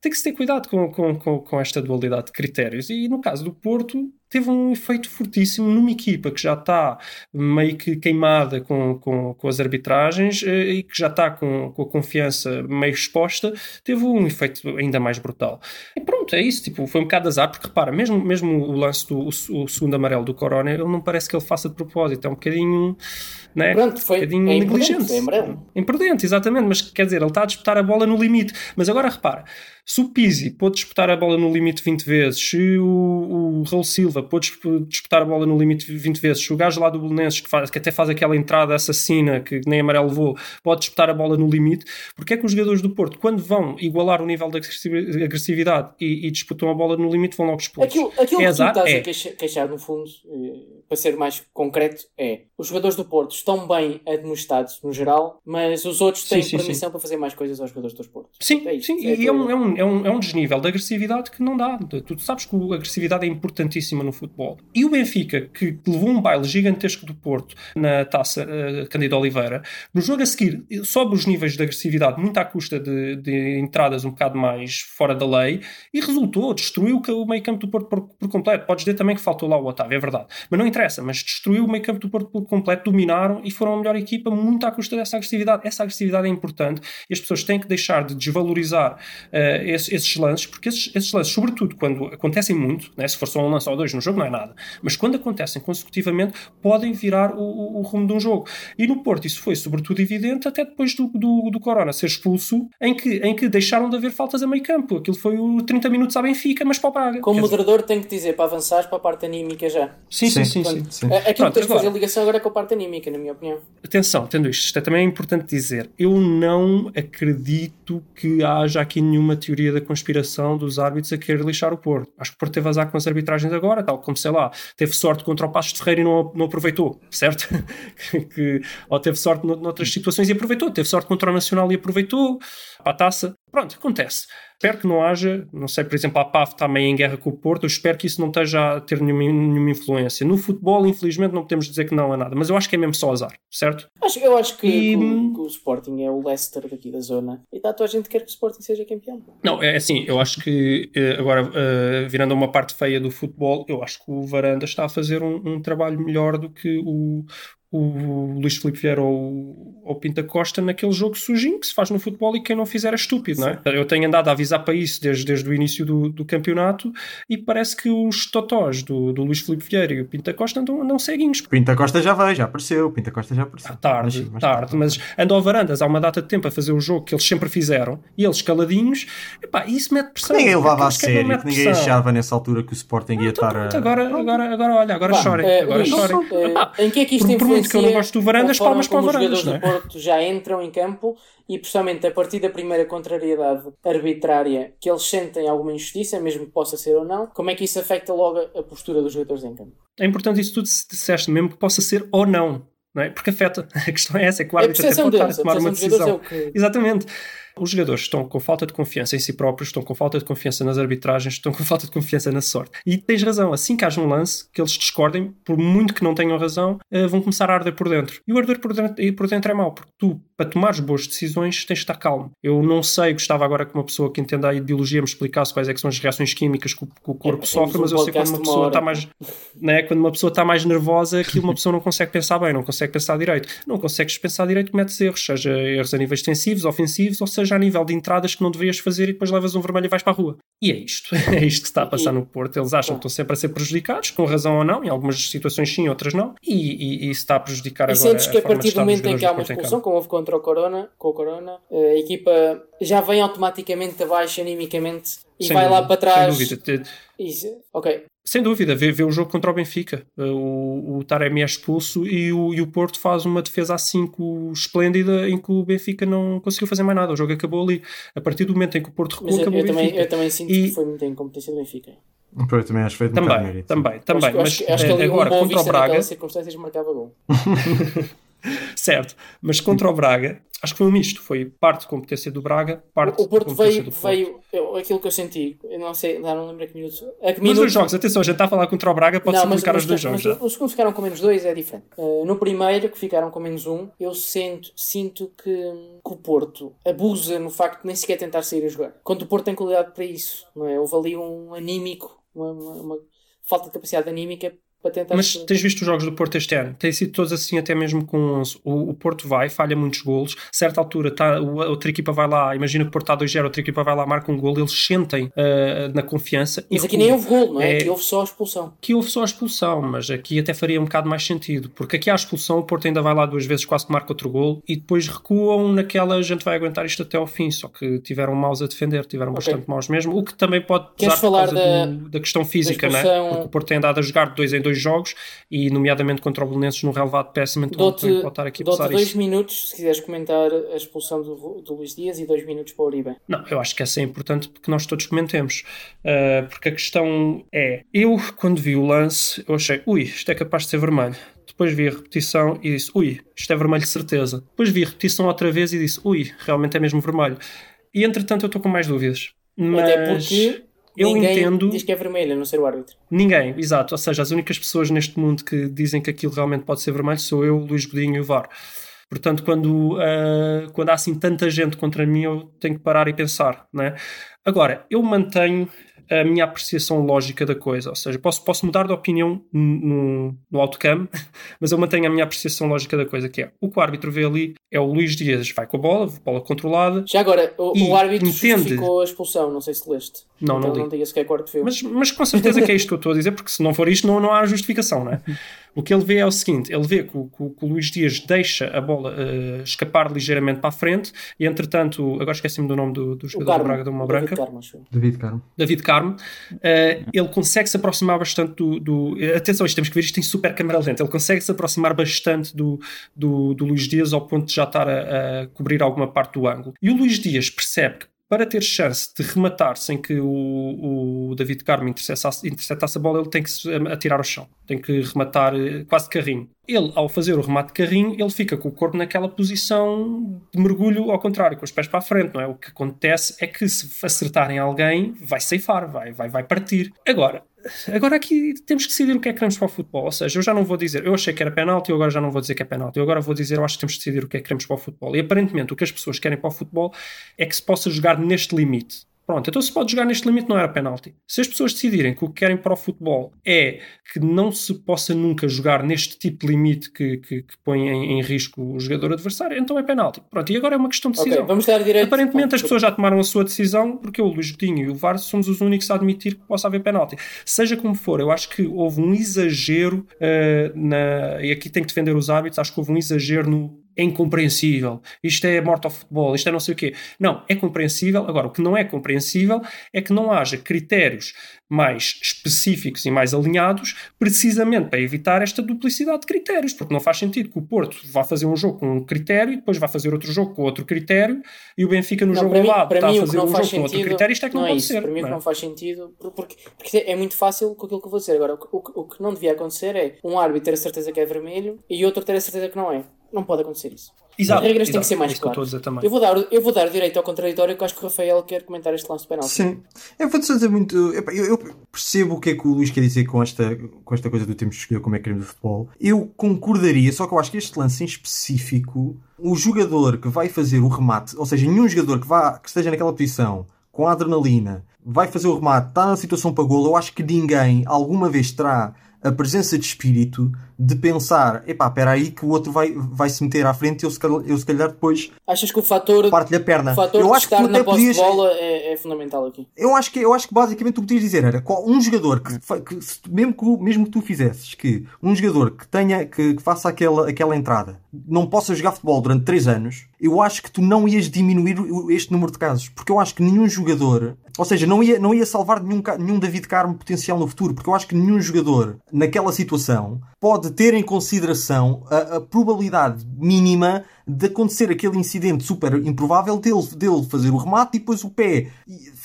Tem que se ter cuidado com, com, com, com esta dualidade de critérios. E no caso do Porto, teve um efeito fortíssimo numa equipa que já está meio que queimada com, com, com as arbitragens eh, e que já está com, com a confiança meio exposta, teve um efeito ainda mais brutal. E pronto, é isso. Tipo, foi um bocado azar, porque repara, mesmo, mesmo o lance do o, o segundo amarelo do Corona, ele não parece que ele faça de propósito, é um bocadinho. Né? Pronto, foi- um bocadinho é imprudente, negligente. é amarelo. Imprudente, exatamente, mas quer dizer, ele está a disputar a bola no limite. Mas agora repara, se o Pizzi pôde disputar a bola no limite 20 vezes, se o, o Raul Silva pôde disp- disputar a bola no limite 20 vezes, se o gajo lá do Belenenses, que, faz- que até faz aquela entrada assassina que nem amarelo levou, pode disputar a bola no limite, porque é que os jogadores do Porto, quando vão igualar o nível de agressi- agressividade e, e disputam a bola no limite, vão logo expulsos? Aquilo, aquilo É que tu estás É. a queixa- queixar, no fundo, eh, para ser mais concreto, é os jogadores do Porto estão bem administrados no geral, mas os outros têm Sim, sim, permissão para fazer mais coisas aos jogadores do Porto. Sim, É sim, é e é um, tudo. é, um, é, um, é um desnível de agressividade que não dá. Tu sabes que a agressividade é importantíssima no futebol. E o Benfica, que levou um baile gigantesco do Porto na taça uh, Candido Oliveira, no jogo a seguir sobe os níveis de agressividade muito à custa de, de entradas um bocado mais fora da lei e resultou, destruiu o meio campo do Porto por, por completo. Podes dizer também que faltou lá o Otávio, é verdade. Mas não interessa, mas destruiu o meio campo do Porto por completo, dominaram e foram a melhor equipa muito à custa dessa agressividade. Essa agressividade é importante e as pessoas têm que deixar de desvalorizar uh, esses, esses lances, porque esses, esses lances, sobretudo quando acontecem muito, né, se for só um lance ou dois no jogo, não é nada, mas quando acontecem consecutivamente, podem virar o, o, o rumo de um jogo. E no Porto isso foi sobretudo evidente até depois do, do, do Corona ser expulso, em que, em que deixaram de haver faltas a meio campo. Aquilo foi o 30 minutos à Benfica, mas para o Braga. Como dizer, moderador, tenho que dizer para avançares para a parte anímica já. Sim, sim, sim. sim, sim. a- Aquilo Pronto, que tens de fazer ligação agora é com a parte anímica, na minha opinião. Atenção, tendo isto, isto é também importante dizer. Eu não acredito que haja aqui nenhuma teoria da conspiração dos árbitros a querer lixar o Porto. Acho que o Porto teve azar com as arbitragens agora, tal como, sei lá, teve sorte contra o Passos de Ferreira e não, não aproveitou, certo? <laughs> que, ou teve sorte no- noutras situações e aproveitou. Teve sorte contra o Nacional e aproveitou. Para a taça. Pronto, acontece. Espero que não haja, não sei, por exemplo, a PAF está meio em guerra com o Porto, eu espero que isso não esteja a ter nenhuma, nenhuma influência. No futebol, infelizmente, não podemos dizer que não é nada, mas eu acho que é mesmo só azar, certo? Acho, eu acho que, E- que o, que o Sporting é o Leicester daqui da zona. E está toda a gente quer que o Sporting seja campeão. Não, é assim, eu acho que eh, agora, eh, virando a uma parte feia do futebol, eu acho que o Varanda está a fazer um, um trabalho melhor do que o, o Luís Filipe Vieira ou o Pinta Costa naquele jogo sujinho que se faz no futebol e quem não fizer é estúpido, não é? Eu tenho andado a avisar para isso desde, desde o início do, do campeonato e parece que os totós do, do Luís Filipe Vieira e o Pinta Costa andam, andam ceguinhos. Pinta Costa já veio, já apareceu. Pinta Costa já apareceu. Ah, tarde, Mas mas- tarde, mas andam a varandas há uma data de tempo a fazer o jogo que eles sempre fizeram e eles caladinhos, epá, isso mete pressão. Ninguém levava a é não sério, que ninguém achava nessa altura que o Sporting ia Então, estar a. agora, agora, agora, olha, agora Vá, chorem, eh, agora chorem. eh, em que é que isto por- muito que eu não gosto do Varandas, palmas para o Varandas, Os jogadores não do é? Porto já entram em campo e, precisamente, a partir da primeira contrariedade arbitrária que eles sentem alguma injustiça, mesmo que possa ser ou não, como é que isso afeta logo a postura dos jogadores em campo? É importante isso tudo se disseste, mesmo que possa ser ou não, não é? Porque afeta. <laughs> A questão é essa, é que o árbitro até pode estar a tomar uma dos decisão. é que... Exatamente. Os jogadores estão com falta de confiança em si próprios, estão com falta de confiança nas arbitragens, estão com falta de confiança na sorte. E tens razão, assim que haja um lance que eles discordem, por muito que não tenham razão, uh, vão começar a arder por dentro. E o arder por dentro, por dentro é mau, porque tu, para tomares boas decisões, tens de estar calmo. Eu não sei, gostava agora que uma pessoa que entenda a ideologia me explicasse quais é que são as reações químicas que o, que o corpo É, sofre, mas um eu sei quando uma pessoa está mais né, quando uma pessoa está mais nervosa, aquilo uma pessoa não consegue pensar bem, não consegue pensar direito. Não consegues pensar direito, cometes erros, seja erros a níveis defensivos, ofensivos, ou seja a nível de entradas que não deverias fazer e depois levas um vermelho e vais para a rua. E é isto. <laughs> É isto que está a passar E- no Porto. Eles acham que estão sempre a ser prejudicados, com razão ou não, em algumas situações sim, outras não, e, e, e está a prejudicar E agora sentes que a de partir do momento em que há uma expulsão, como houve contra o Corona, com o Corona, a equipa já vem automaticamente abaixo animicamente e Sem vai lá dúvida, para trás. Sem dúvida. Isso, ok. Sem dúvida, vê, vê o jogo contra o Benfica. Uh, O, o Taremi é expulso e o, e o Porto faz uma defesa a 5 esplêndida em que o Benfica não conseguiu fazer mais nada. O jogo acabou ali. A partir do momento em que o Porto recuou, Mas eu, acabou eu o também, Benfica. eu também sinto E- que foi muito em competência do Benfica. Pois, também acho feito um bocado de Também, também, também. acho, que- mas acho, acho que eh, ali agora, um contra o Braga, circunstâncias marcava gol. <laughs> <laughs> certo, mas contra o Braga, acho que foi um misto. Foi parte de competência do Braga, parte O Porto de competência veio, do Porto. veio eu- aquilo que eu senti, eu não sei, não lembro a que minuto. A que minuto dois jogos, atenção, a gente está a falar contra o Braga, pode-se mas, aplicar mas, os dois mas jogos já. os segundos ficaram com menos dois é diferente. Uh, no primeiro, que ficaram com menos um, eu sinto, sinto que, que o Porto abusa no facto de nem sequer tentar sair a jogar. Quando o Porto tem qualidade para isso, não é? Houve ali um anímico, uma, uma- uma falta de capacidade anímica para tentar. Mas tens visto os jogos do Porto este ano? Têm sido todos assim, até mesmo com 11. O, o Porto vai, falha muitos golos. A certa altura, tá, o- a outra equipa vai lá, imagina que o Porto está a 2-0, a outra equipa vai lá, marca um golo, eles sentem ah, na confiança. Mas aqui nem houve gol, não é? É- Aqui houve só a expulsão. Aqui houve só a expulsão, mas aqui até faria um bocado mais sentido, porque aqui há a expulsão, o Porto ainda vai lá duas vezes, quase que marca outro gol, e depois recuam naquela, a gente vai aguentar isto até ao fim, só que tiveram maus a defender, tiveram Ok. bastante maus mesmo, o que também pode Queres pesar falar da- do- da questão física, da né? expulsão- porque o Porto tem andado a jogar de dois em dois jogos, e nomeadamente contra o Belenenses no relevado péssimo, então Dou-te pode estar aqui a dois isso. minutos se quiseres comentar a expulsão do, do Luís Dias e dois minutos para o Uribe. Não, eu acho que essa é importante porque nós todos comentemos. Uh, porque a questão é: eu, quando vi o lance, eu achei, ui, isto é capaz de ser vermelho. Depois vi a repetição e disse, ui, isto é vermelho de certeza. Depois vi a repetição outra vez e disse, ui, realmente é mesmo vermelho. E entretanto eu estou com mais dúvidas. Mas Até porque eu ninguém entendo. diz que é vermelho, a não ser o árbitro. Ninguém, exato. Ou seja, as únicas pessoas neste mundo que dizem que aquilo realmente pode ser vermelho sou eu, Luís Godinho e o VAR. Portanto, quando, ah, quando há assim tanta gente contra mim, eu tenho que parar e pensar. Né? Agora, eu mantenho a minha apreciação lógica da coisa, ou seja, posso, posso mudar de opinião no, no outcome, <laughs> mas eu mantenho a minha apreciação lógica da coisa, que é o que o árbitro vê ali é o Luís Dias, vai com a bola, bola controlada, Já agora, o, E o árbitro entende- a expulsão, não sei se leste. Não, então não li. não diga sequer quarto viu. Mas, mas com certeza que é isto que eu estou a dizer, porque se não for isto, não, não há justificação, não é? <laughs> O que ele vê é o seguinte: ele vê que o, que o- que o Luís Dias deixa a bola eh, escapar ligeiramente para a frente, e entretanto, agora esqueci-me do nome do, do jogador do Carmo, Braga da Uma David Branca. Carmo, acho eu. David Carmo. David Carmo, eh, ele consegue se aproximar bastante do, do- Atenção, isto temos que ver isto em super câmera lenta. Ele consegue se aproximar bastante do, do, do Luís Dias ao ponto de já estar a, a cobrir alguma parte do ângulo. E o Luís Dias percebe que para ter chance de rematar sem que o, o David Carmo interceptasse, a bola, ele tem que se atirar ao chão, tem que rematar eh, quase carrinho. Ele, ao fazer o remate de carrinho, ele fica com o corpo naquela posição de mergulho ao contrário, com os pés para a frente, não é? O que acontece é que se acertarem alguém, vai ceifar, vai, vai, vai partir. Agora, agora aqui temos que decidir o que é que queremos para o futebol. Ou seja, eu já não vou dizer, eu achei que era penalti, eu agora já não vou dizer que é penalti. Eu agora vou dizer, eu acho que temos que decidir o que é que queremos para o futebol. E aparentemente o que as pessoas querem para o futebol é que se possa jogar neste limite. Pronto, então se pode jogar neste limite não era penalti. Se as pessoas decidirem que o que querem para o futebol é que não se possa nunca jogar neste tipo de limite que, que, que põe em, em risco o jogador adversário, então é penalti. Pronto, e agora é uma questão de decisão. Ok, vamos dar direito. Aparentemente as pessoas já tomaram a sua decisão porque eu, o Luís Godinho e o VAR somos os únicos a admitir que possa haver penalti. Seja como for, eu acho que houve um exagero eh, na... e aqui tenho que defender os árbitros, acho que houve um exagero no é incompreensível, isto é morte ao futebol, isto é não sei o quê. Não, é compreensível. Agora, o que não é compreensível é que não haja critérios mais específicos e mais alinhados precisamente para evitar esta duplicidade de critérios, porque não faz sentido que o Porto vá fazer um jogo com um critério e depois vá fazer outro jogo com outro critério e o Benfica no Não, jogo ao lado está mim a o fazer não um jogo com outro critério, isto é que não, é pode isso. ser. Para mim o não que é? não faz sentido, por- porque, porque é muito fácil com aquilo que eu vou dizer. Agora, o, que- o que não devia acontecer é um árbitro ter a certeza que é vermelho e outro ter a certeza que não é. Não pode acontecer isso. Exato, As regras têm exato, que ser mais eu claras. também. Eu vou, dar, eu vou dar direito ao contraditório que eu acho que o Rafael quer comentar este lance de penalti. Sim. Eu vou dizer muito. Eu, eu percebo o que é que o Luís quer dizer com esta, com esta coisa do temos de escolher como é que queremos o futebol. Eu concordaria, só que eu acho que este lance em específico, o jogador que vai fazer o remate, ou seja, nenhum jogador que, vá, que esteja naquela posição com a adrenalina vai fazer o remate, está na situação para golo, eu acho que ninguém alguma vez terá a presença de espírito de pensar, epá, espera aí que o outro vai, vai se meter à frente e eu se calhar, eu, se calhar depois Achas que o fator, parte-lhe a perna. o fator eu de acho que estar tu na posse podias... de bola é, é fundamental aqui. Eu acho que, eu acho que basicamente o que podias dizer era um jogador que, que mesmo, que, mesmo que tu fizesses que um jogador que tenha que, que faça aquela, aquela entrada não possa jogar futebol durante 3 anos, eu acho que tu não ias diminuir este número de casos, porque eu acho que nenhum jogador, ou seja, não ia, não ia salvar nenhum, nenhum David Carmo potencial no futuro, porque eu acho que nenhum jogador naquela situação pode ter em consideração a, a probabilidade mínima de acontecer aquele incidente super improvável dele, dele fazer o remate e depois o pé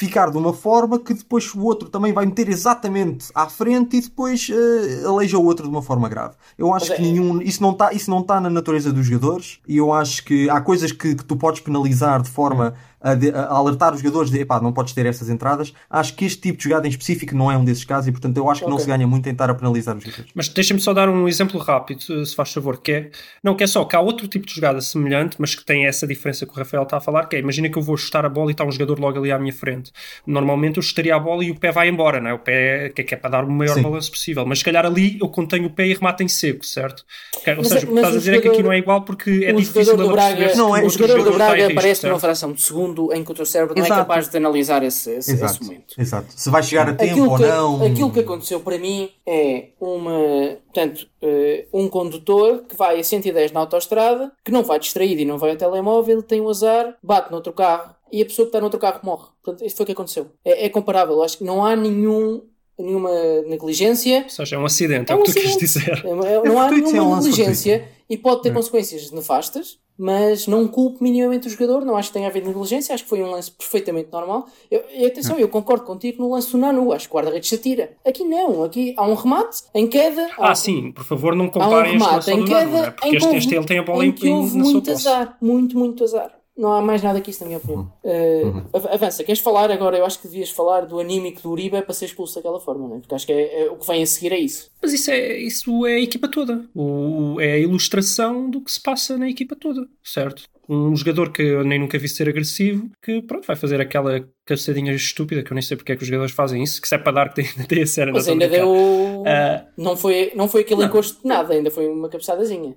ficar de uma forma que depois o outro também vai meter exatamente à frente e depois eh, aleija o outro de uma forma grave. Eu acho Mas que é- nenhum, isso não está isso não tá na natureza dos jogadores e eu acho que há coisas que, que tu podes penalizar de forma a, de- a alertar os jogadores de epá, não podes ter essas entradas. Acho que este tipo de jogada em específico não é um desses casos e portanto eu acho que não Ok. se ganha muito em estar a penalizar os jogadores. Mas deixa-me só dar um exemplo rápido, se faz favor, que é, não, que é só que há outro tipo de jogada semelhante, mas que tem essa diferença que o Rafael está a falar, que é, imagina que eu vou chutar a bola e está um jogador logo ali à minha frente. Normalmente eu chutaria a bola e o pé vai embora, não é? O pé que é, que é para dar o maior Sim. balanço possível, mas se calhar ali eu contenho o pé e remato em seco, certo? Ou Mas- seja, o que estás a dizer é que aqui jogador- não é igual porque é o difícil jogador do de Braga, Não, é- o se jogador do Braga aparece numa fração de segundo em que o teu cérebro não é Exato. capaz de analisar esse, esse, esse Exato, momento. exato. Se vai chegar a tempo Aquilo ou que, não. aquilo que aconteceu para mim é uma, portanto, eh, um condutor que vai a 110 na autoestrada, que não vai distraído e não vai ao telemóvel, tem um azar, bate noutro carro e a pessoa que está noutro carro morre. Portanto, isto foi o que aconteceu. É, é comparável. Acho que não há nenhum, nenhuma negligência. Ou seja, é um acidente, É é, um o que tu acidente. dizer. É- é- não há é um nenhuma negligência e pode ter É. consequências nefastas, mas não culpo minimamente o jogador. Não acho que tenha havido negligência. Acho que foi um lance perfeitamente normal. Eu- e atenção, eu concordo contigo no lance do Nanu. Acho que o guarda-redes se atira. Aqui não. Aqui há um remate em queda. Ah, um- sim, por favor, não Há um comparem este remate lance em do Nanu, queda não é? porque em este, este ele tem a bola em, em que houve na sua muito posse. azar. Muito, muito azar. Não há mais nada que isso, na minha opinião. Uh, av- avança, queres falar agora? Eu acho que devias falar do anímico do Uribe para ser expulso daquela forma, não é? Porque acho que é, é- o que vem a seguir é isso. Mas isso é, isso é a equipa toda. O, é a ilustração do que se passa na equipa toda, certo? Um jogador que eu nem nunca vi ser agressivo, que pronto, vai fazer aquela cabeçadinha estúpida, que eu nem sei porque é que os jogadores fazem isso, que se é para dar que tem, <laughs> tem a sério. Mas não ainda deu. Ah, Não foi, não foi aquele encosto de nada, ainda foi uma cabeçadazinha.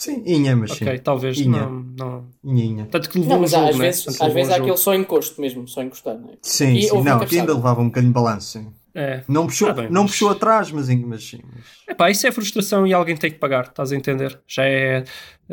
Sim, inha, mas sim. ok, talvez Inha. não, não. Inha, inha. Tanto que levou Não, um mas jogo, às né? vezes, Tanto às levou vezes um há aquele só encosto mesmo, só encostar, não é? Sim, E sim. Não, aqui ainda levava um bocadinho de balanço, sim. É. Não puxou, Tá bem, não mas- puxou atrás, mas, mas sim. mas- Epá, isso é frustração e alguém tem que pagar, estás a entender? Já é.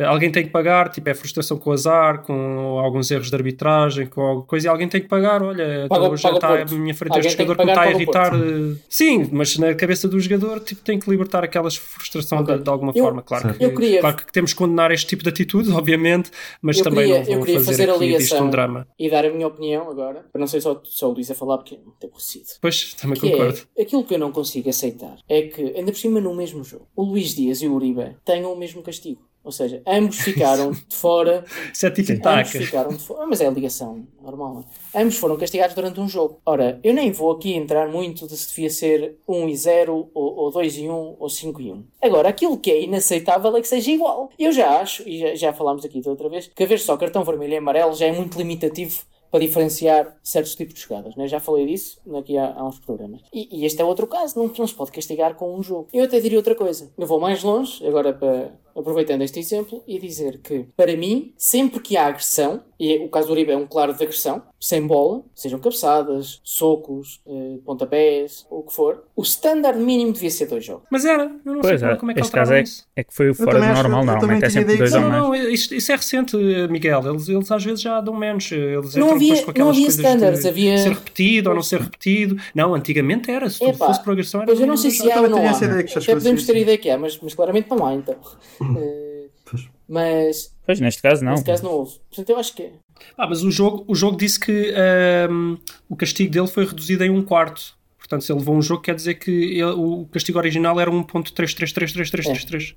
Alguém tem que pagar, tipo, é frustração com o azar, com alguns erros de arbitragem, com alguma coisa, e alguém tem que pagar. Olha, Paga- já está à minha frente Alguém este que jogador que me está a irritar. eh, Sim, mas na cabeça do jogador tipo, tem que libertar aquela frustração Ok. de, de alguma Eu- forma. Claro que, eu queria- claro que temos que condenar este tipo de atitude, <laughs> obviamente, mas Eu também queria- não vou eu queria fazer, fazer a aqui disto um drama. E dar a minha opinião agora, para não ser só, só o Luís a falar, porque é muito aborrecido. Pois, também Que concordo. é, aquilo que eu não consigo aceitar é que, ainda por cima no mesmo jogo, o Luís Dias e o Uribe tenham o mesmo castigo. Ou seja, ambos ficaram <laughs> de fora. Isso é ambos tic-tac. ficaram de fora. Mas é a ligação normal. não é? Ambos foram castigados durante um jogo. Ora, eu nem vou aqui entrar muito de se devia ser 1 e 0, ou, ou 2 e 1, ou 5 e 1. Agora, aquilo que é inaceitável é que seja igual. Eu já acho, e já, já falámos aqui da outra vez, que haver só cartão vermelho e amarelo já é muito limitativo para diferenciar certos tipos de jogadas. Né? Já falei disso aqui há, há uns programas. E, e este é outro caso, não, não se pode castigar com um jogo. Eu até diria outra coisa. Eu vou mais longe, agora para, aproveitando este exemplo, e dizer que, para mim, sempre que há agressão, e o caso do Uribe é um claro de agressão, sem bola, sejam cabeçadas, socos, eh, pontapés, ou o que for, o standard mínimo devia ser dois jogos. Mas era, eu não Pois sei é, como é que este caso é, isso. é que foi o fora do normal. Normalmente é sempre dois que ou Não, mais. não, não, isto- isso é recente, Miguel. Eles, eles às vezes já dão menos. Eles Não entram havia- depois com aquelas não havia coisas standards, de havia- ser repetido ou não ser repetido. Não, antigamente era. Se tudo fosse por agressão, era. Pois eu não sei se há ou também não tenho há. Até podemos ter ideia que há, mas, mas claramente não há, então. <laughs> Eh, Pois. mas, Pois, neste caso não. nesse caso, não houve. Portanto, eu acho que é. Ah, mas o jogo, o jogo disse que ahm, o castigo dele foi reduzido em um quarto. Portanto, se ele levou um jogo, quer dizer que ele- o castigo original era 1.33333333.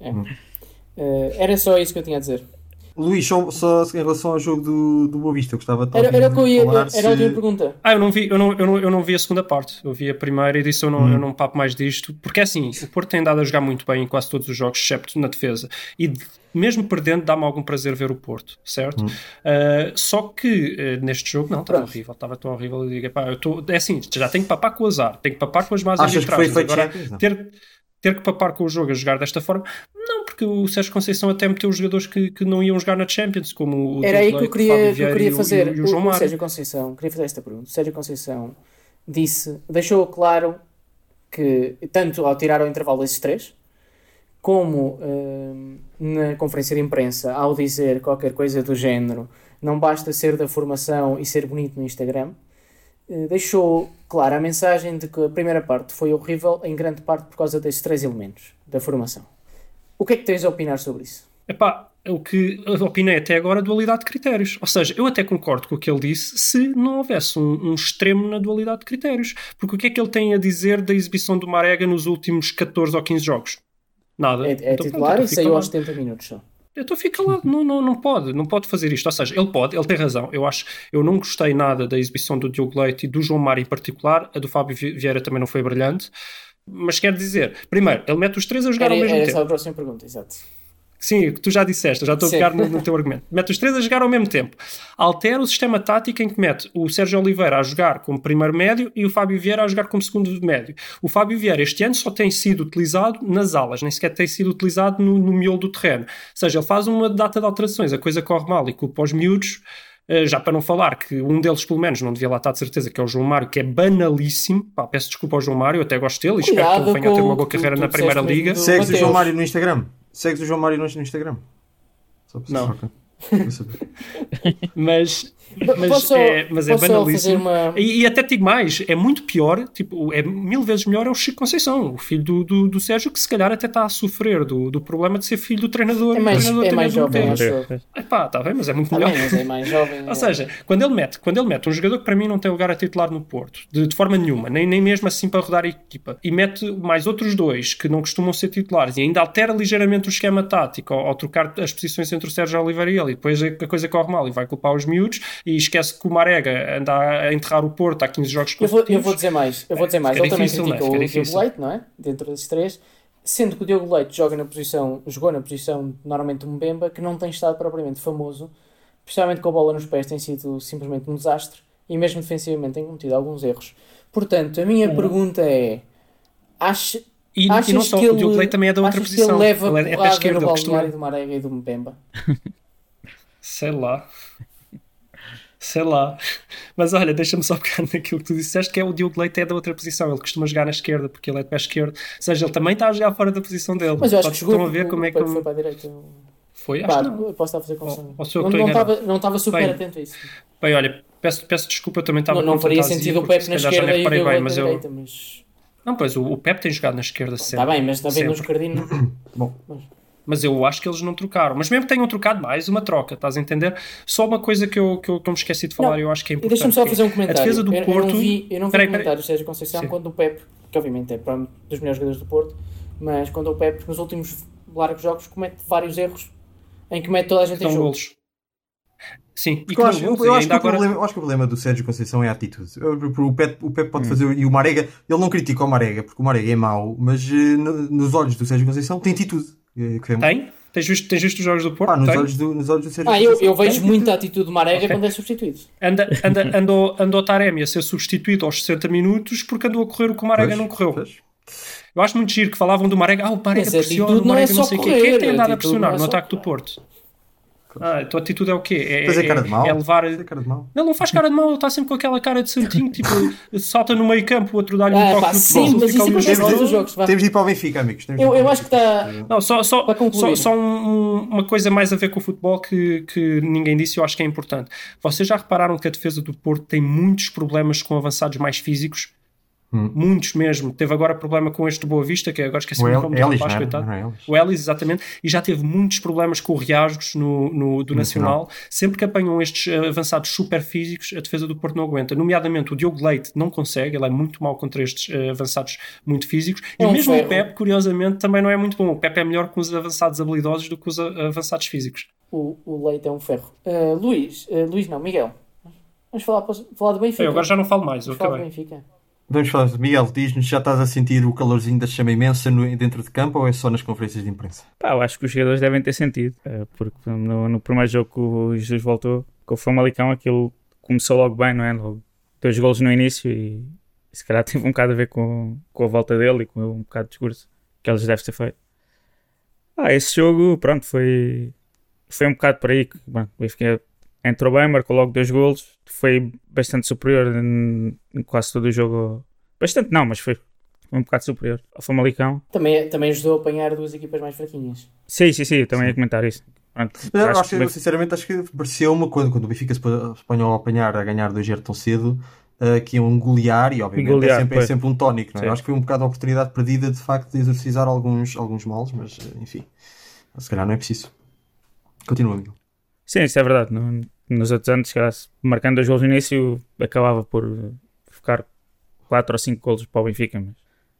É. Eh, era só isso que eu tinha a dizer. Luís, só, só em relação ao jogo do, do Boa Vista, eu gostava de Era, era, o que eu ia, falar era se- a última pergunta. Ah, eu não vi, eu não, eu, não, eu não vi a segunda parte. Eu vi a primeira e disse eu não, Hum. eu não papo mais disto. Porque é assim, o Porto tem dado a jogar muito bem em quase todos os jogos, excepto na defesa. E mesmo perdendo, dá-me algum prazer ver o Porto, certo? Hum. Ah, só que eh, neste jogo, não, estava horrível. Estava tão horrível. Eu digo, pá, eu tô, é assim, já tenho que papar com o azar, tenho que papar com as más Achas que foi arbitragens. Agora, ter, ter que papar com o jogo a jogar desta forma, não, porque o Sérgio Conceição até meteu os jogadores que, que não iam jogar na Champions, como o Era aí que eu queria, que eu queria fazer. E o, e o João o. Sérgio Conceição, queria fazer esta pergunta. O Sérgio Conceição disse, deixou claro que, tanto ao tirar o intervalo desses três, como hum, na conferência de imprensa, ao dizer qualquer coisa do género, não basta ser da formação e ser bonito no Instagram, eh, deixou clara a mensagem de que a primeira parte foi horrível, em grande parte por causa desses três elementos da formação. O que é que tens a opinar sobre isso? Epá, o que opinei até agora é dualidade de critérios. Ou seja, eu até concordo com o que ele disse se não houvesse um, um extremo na dualidade de critérios. Porque o que é que ele tem a dizer da exibição do Marega nos últimos 14 ou 15 jogos? Nada. É, é Então, pronto, titular então e saiu aos 70 minutos só. Então fica lá, não, não, não pode, não pode fazer isto. Ou seja, ele pode, ele tem razão. Eu acho, eu não gostei nada da exibição do Diogo Leite e do João Mário em particular. A do Fábio Vi- Vieira também não foi brilhante. Mas quer dizer, primeiro, ele mete os três a jogar Era, ao mesmo era tempo. só a próxima pergunta, exato. Sim, que tu já disseste, eu já estou a pegar no, no <laughs> teu argumento. Mete os três a jogar ao mesmo tempo. Altera o sistema tático em que mete o Sérgio Oliveira a jogar como primeiro médio e o Fábio Vieira a jogar como segundo médio. O Fábio Vieira este ano só tem sido utilizado nas alas, nem sequer tem sido utilizado no, no miolo do terreno. Ou seja, ele faz uma data de alterações, a coisa corre mal e culpa os miúdos. Eh, Já para não falar que um deles, pelo menos, não devia lá estar de certeza, que é o João Mário, que é banalíssimo. Pá, peço desculpa ao João Mário, eu até gosto dele e espero que ele venha a ter uma boa que tu- carreira tu na Primeira Liga. Segues o. João Mário no Instagram? Segues o João Mário no no Instagram? Só para Não. saber. <laughs> Mas, mas, Posso é, mas é banalíssimo. fazer uma- E, e até te digo mais, é muito pior, tipo, é mil vezes melhor é o Chico Conceição, o filho do, do, do Sérgio, que se calhar até está a sofrer do, do problema de ser filho do treinador. É mais, treinador, é mais treinador jovem, eu. Epá, está bem, mas é muito Tá melhor. bem, mas é mais jovem. <laughs> Ou seja, quando ele mete, quando ele mete um jogador que para mim não tem lugar a titular no Porto, de, de forma nenhuma, nem, nem mesmo assim para rodar a equipa, e mete mais outros dois que não costumam ser titulares e ainda altera ligeiramente o esquema tático ao, ao trocar as posições entre o Sérgio Oliveira e ele, e depois a, a coisa corre mal e vai culpar os miúdos e esquece que o Marega anda a enterrar o Porto há 15 jogos eu vou, eu vou dizer mais. Eu vou dizer mais. Fica Ele também difícil, é? critica Fica o difícil. Diogo Leite, não é? Dentro desses três. Sendo que o Diogo Leite joga na posição, jogou na posição normalmente um Mbemba, que não tem estado propriamente famoso, especialmente com a bola nos pés, tem sido simplesmente um desastre e mesmo defensivamente tem cometido alguns erros. Portanto, a minha pergunta é: acha, E, e não só, que o ele, Diogo Leite também é da outra achas que posição. ele leva Ele é, é esquerdo, no ele costuma... balneário do Marega e do Mbemba? <laughs> Sei lá. Sei lá. Mas olha, deixa-me só pegar naquilo que tu disseste, que é o Diogo Leite é da outra posição. Ele costuma jogar na esquerda, porque ele é de pé esquerdo. Ou seja, ele também está a jogar fora da posição dele. Mas eu acho que Vocês jogou estão a ver como é que... Foi para a direita. Foi? Acho que não. posso estar a fazer confusão. Não que não estava super Bem, atento a isso. Bem, olha, peço, peço desculpa, eu também estava Não, não faria sentido o Pepe na esquerda e o Diogo bem, na mas eu... direita, mas... Não, pois, o, o Pepe tem jogado na esquerda sempre. Está bem, mas também no Sempre. Escardino... Bom, Mas eu acho que eles não trocaram. Mas mesmo que tenham trocado mais, uma troca, estás a entender? Só uma coisa que eu, que eu, que eu me esqueci de falar Não, e eu acho que é importante. deixa-me só é fazer um comentário. A defesa do eu, Porto... eu não vi, eu não vi Peraí, comentário do Sérgio Conceição Sim. quando o Pepe, que obviamente é para um dos melhores jogadores do Porto, mas quando o Pepe, nos últimos largos jogos, comete vários erros em que mete toda a gente em jogo. golos. Sim, e eu, acho, eu, acho que ainda o agora... problema, eu acho que o problema do Sérgio Conceição é a atitude. O Pep, o Pep pode fazer, e o Marega, ele não critica o Marega, porque o Marega é mau, mas eh, no- nos olhos do Sérgio Conceição tem atitude. Eh, que é- Tem? Tens visto, tens visto os jogos do Porto? Pá, nos, Tem? olhos do, nos olhos do Sérgio Ah, eu, eu vejo tem muita atitude do Marega Ok. quando é substituído. Anda, anda, andou, andou o Taremi a ser substituído aos 60 minutos porque andou a correr o que o Marega Pois, não correu. pois. Eu acho muito giro que falavam do Marega. Ah, o Marega Mas pressiona, o não é Marega não, só sei o quê. Quem é que correr, tem andado a pressionar é no ataque do. Porto? Ah, a tua atitude é o quê? É, Mas é cara de mau. é levar... É cara de mau. Ele não faz cara de mal, ele está sempre com aquela cara de santinho, tipo, <laughs> salta no meio campo, o outro dá-lhe um Ah, toque pá, no sim, mas isso acontece todos os jogos. vá. Temos de ir para o Benfica, amigos. Temos de Eu, eu acho que está... Não, só, só, Para concluir. só, só um- uma coisa mais a ver com o futebol que, que ninguém disse e eu acho que é importante. Vocês já repararam que a defesa do Porto tem muitos problemas com avançados mais físicos? Hum. Muitos mesmo. Teve agora problema com este Boa Vista, que agora esqueci O nome do Ellis, rapaz, não coitado. Não é? O Ellis, exatamente, e já teve muitos problemas com o Riasgos no, no- do Nacional. Sempre que apanham estes eh, avançados super físicos, a defesa do Porto não aguenta. Nomeadamente, o Diogo Leite não consegue, ele é muito mau contra estes eh, avançados muito físicos. E um mesmo ferro. o Pep, curiosamente, também não é muito bom. O Pep é melhor com os avançados habilidosos do que os avançados físicos. O, o Leite é um ferro. Uh, Luís, uh, Luís não, Miguel. Vamos falar, falar do Benfica. Eu agora já não falo mais, eu Vamos falar do. Benfica. Vamos falar de Miguel, diz-nos, já estás a sentir o calorzinho da chama imensa no- dentro de campo ou é só nas conferências de imprensa? Pá, eu acho que os jogadores devem ter sentido, eh, porque no, no primeiro jogo que o Jesus voltou, com o Famalicão, aquilo começou logo bem, não é? Logo dois golos no início e, se calhar teve um bocado a ver com, com a volta dele e com um bocado de discurso que eles devem ter feito. Ah, esse jogo, pronto, foi, foi um bocado por aí. que, bom, o Benfica entrou bem, marcou logo dois golos, foi bastante superior em, em quase todo o jogo. Bastante não, mas foi, um bocado superior ao Famalicão. Também, também ajudou a apanhar duas equipas mais fraquinhas. Sim, sim, sim, eu também ia comentar isso. Pronto, Eu acho acho, que Benfica- sinceramente, acho que pareceu-me quando, quando o Benfica se apanhou a apanhar a ganhar 2-0 tão cedo uh, que iam golear e obviamente Golear, é, sempre, é sempre um tónico. Não é? Sim. Acho que foi um bocado a oportunidade perdida de facto de exorcizar alguns, alguns males, mas enfim, se calhar não é preciso. Continua, amigo. Sim, isso é verdade. No- nos outros anos, calhar, marcando dois gols no início, acabava por ficar 4 ou 5 gols para o Benfica. Mas,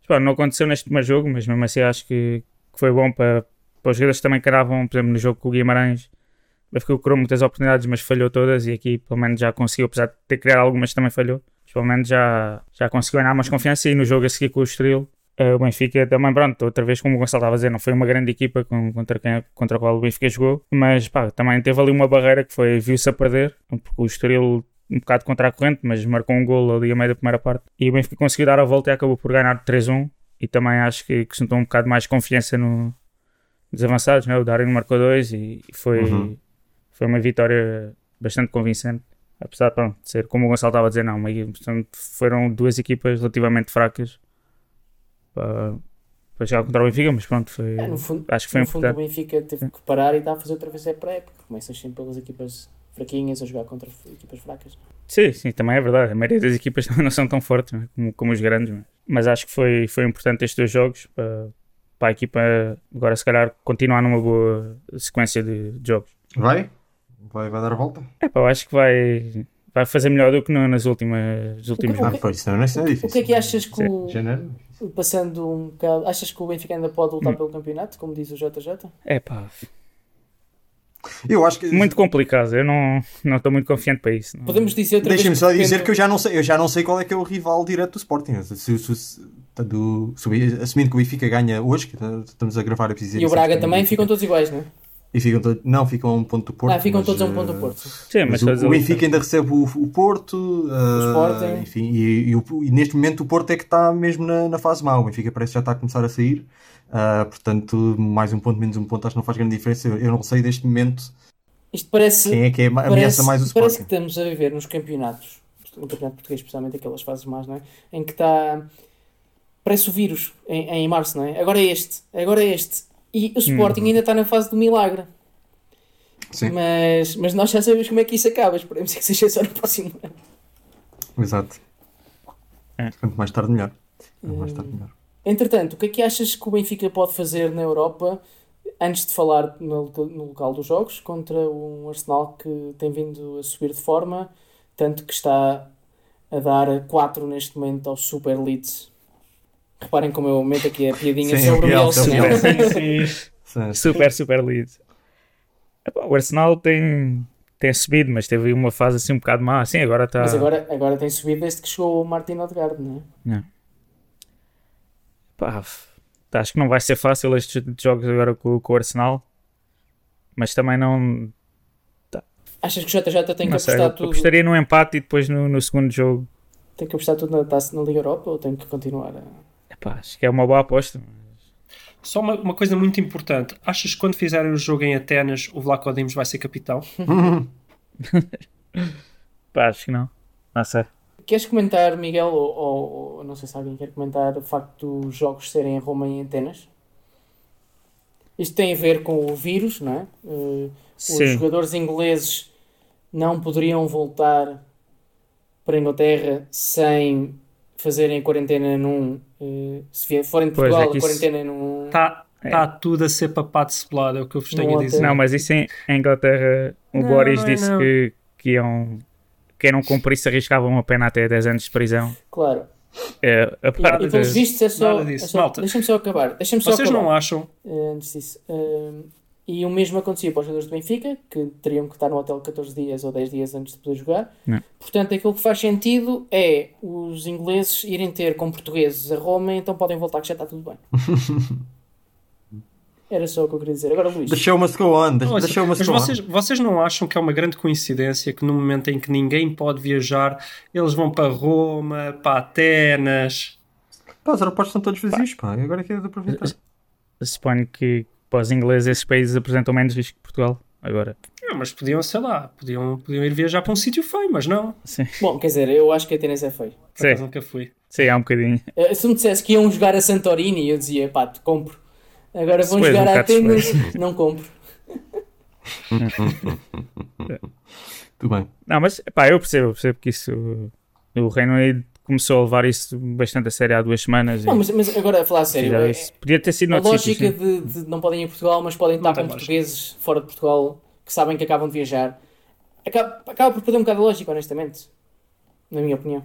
pá, não aconteceu neste primeiro jogo, mas mesmo assim acho que, que foi bom para, para os jogadores que também caravam, por exemplo, no jogo com o Guimarães. O Benfica criou muitas oportunidades, mas falhou todas e aqui pelo menos já conseguiu, apesar de ter criado algumas também falhou. Mas, pelo menos já, já conseguiu ganhar mais confiança e no jogo a seguir com o Estoril eh, o Benfica também, pronto, outra vez, como o Gonçalo estava a dizer, não foi uma grande equipa com- contra, quem, contra a qual o Benfica jogou, mas pá, também teve ali uma barreira que foi, viu-se a perder, porque o Estoril um bocado contra a corrente, mas marcou um golo ali a meio da primeira parte, e o Benfica conseguiu dar a volta e acabou por ganhar 3-1, e também acho que, que sentou um bocado mais confiança no, nos avançados, né? o Darwin marcou dois e foi, Uhum. foi uma vitória bastante convincente. Apesar pronto, de ser, como o Gonçalo estava a dizer, não, uma, foram duas equipas relativamente fracas para, para jogar contra o Benfica, mas pronto, foi, É, no fundo, acho que foi no fundo o. Benfica teve que parar e está a fazer outra vez a pré-época. Começas sempre pelas equipas fraquinhas a jogar contra equipas fracas. Sim, sim, também é verdade. A maioria das equipas <laughs> não são tão fortes né, como, como os grandes, mas, mas acho que foi, foi importante estes dois jogos para, para a equipa agora, se calhar, continuar numa boa sequência de, de jogos. Vai? vai? Vai dar a volta? É pá, eu acho que vai, vai fazer melhor do que no- nas últimas, O Ah, pois, não, não é difícil. O que é que achas que o, Janeiro? passando um bocado, achas que o Benfica ainda pode lutar Hum. pelo campeonato, como diz o JJ? É pá, Eu acho que. muito complicado. Eu não não estou muito confiante para isso. não. Podemos dizer outra Deixa-me vez só dizer depende- que eu já, não sei, eu já não sei qual é que é o rival direto do Sporting. Se, se, se, do, assumindo que o Benfica ganha hoje, que estamos a gravar a E o Braga também ficam todos iguais, não é? E ficam todos, não, ficam a um ponto do Porto. Ah, ficam mas, todos a um ponto eh, do Porto. Sim, Mas mas o, o Benfica ainda recebe o, o Porto, uh, Sporting. enfim, e, e o- e neste momento o Porto é que está mesmo na, na fase má. O Benfica parece que já está a começar a sair, uh, portanto, mais um ponto, menos um ponto, acho que não faz grande diferença. Eu, não sei neste momento Isto parece, quem é que é, ma- ameaça mais o parece que Sporting. estamos a viver nos campeonatos, no campeonato português, especialmente aquelas fases más, não é? Em que está. Parece o vírus em, em março, não é? Agora é este, agora é este. E o Sporting ainda está na fase do milagre. Sim, Mas, mas nós já sabemos como é que isso acaba. Esperemos que seja só no próximo ano. exato. É. Quanto mais tarde, melhor. Quanto mais tarde, melhor. Entretanto, o que é que achas que o Benfica pode fazer na Europa antes de falar no, no local dos jogos contra um Arsenal que tem vindo a subir de forma, tanto que está a dar 4 neste momento ao Super Leeds. Reparem como eu meto aqui a piadinha Sim, sobre o é é não é? Sim, sim. Sim. Super, super lead. Epá, O Arsenal tem, tem subido, mas teve uma fase assim um bocado má. Sim, agora está. Mas agora, agora tem subido desde que chegou o Martin Odegaard, não é? Pá, f- acho que não vai ser fácil estes jogos agora com, com o Arsenal. Mas também não. Achas que o JJ tem que não sei, eu apostar tudo, apostaria num empate e depois no, no segundo jogo. tem que apostar tudo na taça na Liga Europa ou tem que continuar a... Epá, acho que é uma boa aposta. Só uma, uma coisa muito importante. Achas que quando fizerem o jogo em Atenas, o Vlaco Dimos vai ser capitão? <laughs> Pá, acho que não. Não sei. Queres comentar, Miguel, ou, ou- ou não sei se alguém quer comentar o facto dos jogos serem em Roma e em Atenas? Isto tem a ver com o vírus, não é? Eh, os Sim. jogadores ingleses não poderiam voltar para a Inglaterra sem fazerem a quarentena num. eh, se forem de Pois, Portugal, é isso- quarentena num. Está tá tudo a ser papado cebolado, é o que eu vos tenho Não a dizer. Não, mas isso em, em Inglaterra, o Não, Boris não é disse não. que, que iam. Quem não cumprisse arriscavam uma pena até 10 anos de prisão. Claro. É, a E, parte e pelos vistos é só. Nada disso. é só- Malta. Deixa-me só acabar. Deixa-me só Vocês acabar. não acham? eh, antes disso. Eh, e o mesmo acontecia para os jogadores do Benfica, que teriam que estar no hotel 14 dias ou 10 dias antes de poder jogar. Não. Portanto, aquilo que faz sentido é os ingleses irem ter com portugueses a Roma, então podem voltar que já está tudo bem. <laughs> Era só o que eu queria dizer. Agora, Luís. The show must go on. The, Ouça, the show must mas vocês, vocês não acham que é uma grande coincidência que no momento em que ninguém pode viajar, eles vão para Roma, para Atenas? Pá, os aeroportos estão todos vazios, pá. e Agora é que é de aproveitar. Suponho que para os ingleses esses países apresentam menos risco que Portugal. Agora, Não, mas podiam, sei lá, podiam, podiam ir viajar para um sítio feio, mas não. sim, Bom, quer dizer, eu acho que a Atenas é feio. Por acaso nunca fui. sim, há um bocadinho. Eh, Se me dissesse que iam jogar a Santorini, eu dizia, pá, te compro. Agora vão jogar um a Atenas, não compro. <laughs> Tudo bem. Não, mas pá, eu percebo, eu percebo que isso. O Reino Unido começou a levar isso bastante a sério há duas semanas. Não, e mas, mas agora a falar a sério, é-. Podia ter sido a lógica sim. de, de não podem ir a Portugal, mas podem estar com lógica. portugueses fora de Portugal que sabem que acabam de viajar, acaba, acaba por perder um bocado a lógica, honestamente. Na minha opinião.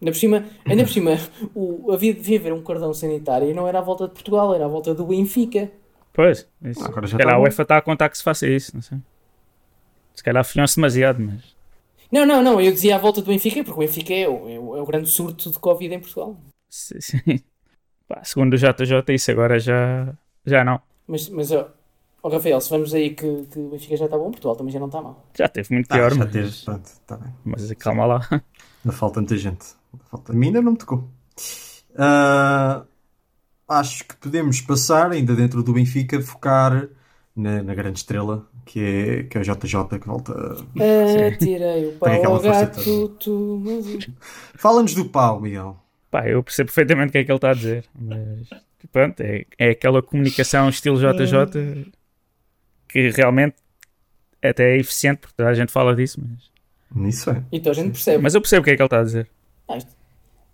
Ainda por cima, ainda por cima o, havia, devia haver um cordão sanitário e não era à volta de Portugal, era à volta do Benfica. Pois, isso. Ah, agora já Se calhar tá a. UEFA está a contar que se faça isso, não sei. Se calhar afiam-se demasiado, mas. Não, não, não, eu dizia à volta do Benfica, porque o Benfica é o, é o, é o grande surto de Covid em Portugal. Sim, sim. <laughs> Pá, segundo o JJ, isso agora já, já não. Mas, mas ó, ó, Rafael, se vamos aí que, que o Benfica já está bom, Portugal também já não está mal. Já teve muito Ah, pior, já mas, teve. Pronto, tá bem. mas calma lá. Ainda falta muita gente. Falta... A mim ainda não me tocou. Ah, acho que podemos passar, ainda dentro do Benfica, focar na, na grande estrela, que é, que é o JJ, que volta. Atirei o Tem pau ao gato, tu, mas... Fala-nos do pau, Miguel. Pá, eu percebo perfeitamente o que é que ele está a dizer, mas pronto, é, é aquela comunicação estilo JJ que realmente até é eficiente, porque toda a gente fala disso, mas, Isso é. Então a gente percebe. mas eu percebo o que é que ele está a dizer. Ah, isto-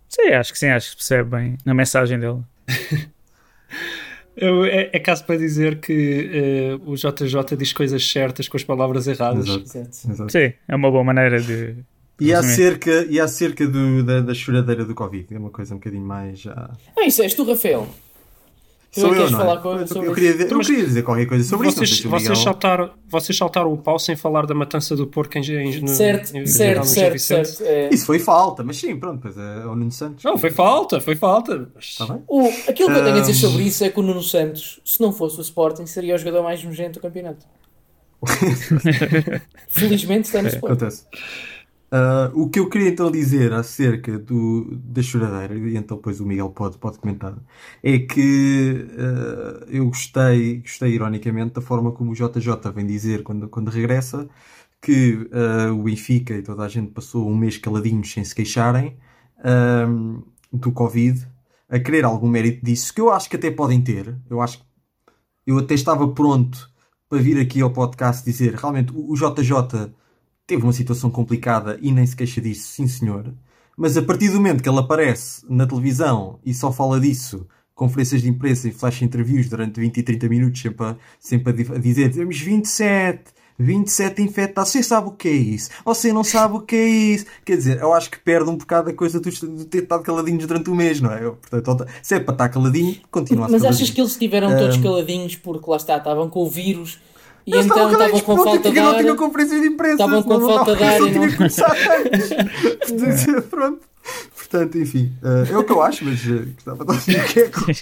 Sim, acho que sim, acho que percebe bem na mensagem dele. <laughs> Eu- é, é caso para dizer que eh, o JJ diz coisas certas com as palavras erradas. Exato. Exato. Sim, é uma boa maneira de. E acerca, e acerca do, da, da choradeira do Covid, é uma coisa um bocadinho mais já. Ah, isso és tu, Rafael. Sou é eu, não é? eu, sobre eu, queria, isso? eu queria dizer qualquer coisa sobre isso. Vocês, sei se o vocês, saltaram, vocês saltaram o pau sem falar da matança do porco em, em, no, Certo, em- certo, certo, certo. É. Isso foi falta, mas sim, pronto, pois é, é o Nuno Santos. Não, foi falta, foi falta. Está bem? O, aquilo que eu tenho a dizer sobre isso é que o Nuno Santos, se não fosse o Sporting, seria o jogador mais nojento do campeonato. <laughs> Felizmente está no Sporting. Acontece. Ah, o que eu queria então dizer acerca do, da choradeira, e então depois o Miguel pode, pode comentar, é que ah, eu gostei, gostei ironicamente da forma como o JJ vem dizer quando, quando regressa que ah, o Benfica e toda a gente passou um mês caladinhos sem se queixarem do Covid, a querer algum mérito disso, que eu acho que até podem ter. Eu acho que eu até estava pronto para vir aqui ao podcast dizer realmente o o JJ teve uma situação complicada e nem se queixa disso, sim senhor. Mas a partir do momento que ele aparece na televisão e só fala disso, conferências de imprensa e flash interviews durante 20 e 30 minutos, sempre a, sempre a di- a dizer temos 27, 27 infectados, você sabe o que é isso? Você não sabe o que é isso? Quer dizer, eu acho que perde um bocado a coisa de ter estado caladinhos durante o mês, não é? Eu, Portanto, se é para estar caladinho, continua a Mas caladinho. achas que eles estiveram todos Ahm. caladinhos porque lá está, estavam com o vírus e Eles então estavam com falta de não ar? tinham conferências de imprensa. Estavam com falta não- de ar só tinha não- começar antes. <laughs> Pronto. Portanto, enfim, eh, é o que eu acho, mas eh, gostava de ouvir o que é que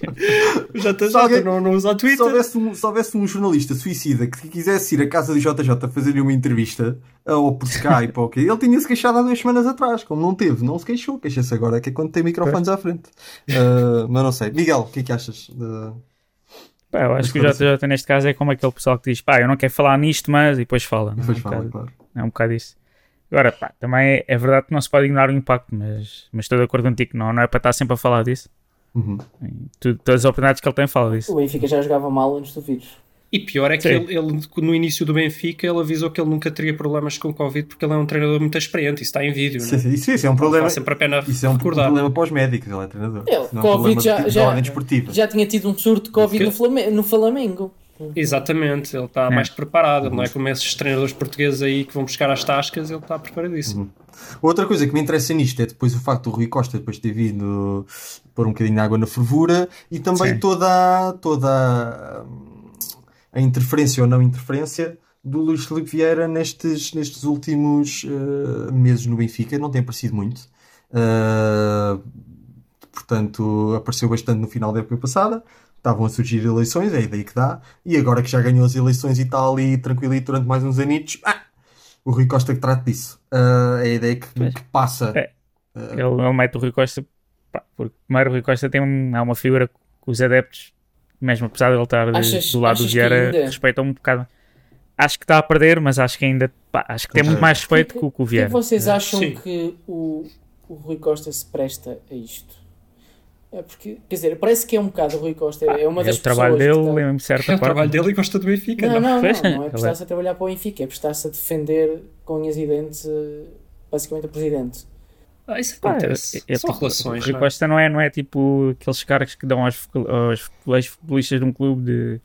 <laughs> JJ alguém- não, não usa o se Twitter. houvesse, um, se houvesse um jornalista suicida que quisesse ir à casa do JJ fazer-lhe uma entrevista, eh, ou por Skype, ou o quê, ele tinha-se queixado há duas semanas atrás. Como não teve, não se queixou. Queixa-se agora, que é quando tem microfones à frente. Eh, mas não sei. Miguel, o que é que achas? de- Pá, eu acho Mas que o JJ neste caso é como aquele pessoal que diz, pá, eu não quero falar nisto, mas e depois fala. não é? Depois um fala, bocado- claro. É um bocado isso. Agora, pá, também é, é verdade que não se pode ignorar o impacto, mas, mas estou de acordo contigo, não, não é para estar sempre a falar disso. Uhum. Tudo- todas as oportunidades que ele tem, fala disso. O Benfica já jogava mal antes do vírus. E pior é que Sim. ele, ele, no início do Benfica, ele avisou que ele nunca teria problemas com Covid porque ele é um treinador muito experiente. Isso está em vídeo, Isso, não é? isso, isso é um problema. Sempre a pena Isso é um recordar. problema para os médicos, ele é treinador. Ele, não é um Covid já, já, desportiva. já tinha tido um surto de Covid no, Flame- no Flamengo. Exatamente, ele está mais que preparado. Não é como esses treinadores portugueses aí que vão buscar as tascas, ele está preparadíssimo. Outra coisa que me interessa nisto é depois o facto do Rui Costa depois ter vindo pôr um bocadinho de água na fervura e também Sim. toda, a- toda a interferência ou não interferência do Luís Filipe Vieira nestes, nestes últimos eh, meses no Benfica. Não tem aparecido muito. Uh, portanto, apareceu bastante no final da época passada. Estavam a surgir eleições, é a ideia que dá. E agora que já ganhou as eleições e está ali tranquilito durante mais uns anitos, ah, o Rui Costa que trata disso. Uh, é a ideia que, que passa. É. Ele, ele mete o Rui Costa, pá, porque primeiro o Rui Costa tem há uma figura que os adeptos, mesmo apesar de ele estar de- Achas- do lado do que Vieira, ainda- respeitam um bocado. Acho que está a perder, mas acho que ainda pá, acho que tem muito mais respeito que, o- que o O que é Vieira. que vocês acham Sim. que o, o Rui Costa se presta a isto? É porque, quer dizer, parece que é um bocado o Rui Costa, é uma É das o trabalho pessoas que dele está- em certa É o trabalho dele e gosta do Benfica. Não, não, não, Pois, não é prestar-se a trabalhar para o Benfica, é prestar-se a defender com unhas e dentes eh, basicamente o presidente. Ah, isso acontece. é- é São tipo, relações. O Rui não é? Costa não é, não é tipo aqueles cargos que dão aos, aos ex-futebolistas de um clube de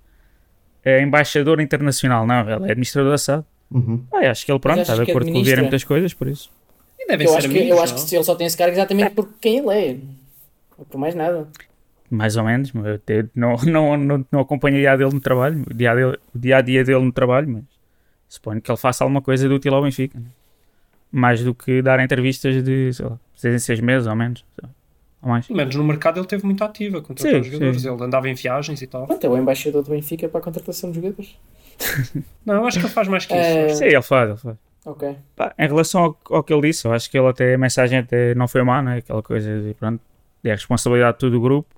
é embaixador internacional, não, ele é administrador da SAD. Uhum. Ah, acho que ele pronto, está de que acordo com o administra? Vieira em muitas coisas, por isso. E devem Eu ser acho, que, amigos, eu acho que ele só tem esse cargo exatamente por quem ele é. Não por mais nada. Mais ou menos, mas eu não, não, não, não acompanho o dia dele no trabalho, o dia, dele, o dia a dia dele no trabalho, mas suponho que ele faça alguma coisa de útil ao Benfica. né? Mais do que dar entrevistas de, sei lá, seis em seis meses ou menos. Ou mais. Menos no mercado ele teve muito ativa contra Sim, os jogadores. sim. Ele andava em viagens e tal. Pronto, é o embaixador do Benfica para a contratação de jogadores. <laughs> Não, eu acho que ele faz mais que isso. Eh, Sim, ele faz, ele faz. Ok. Pá, em relação ao, ao que ele disse, eu acho que ele até, a mensagem até não foi má, né? aquela coisa de pronto, é a responsabilidade de todo o grupo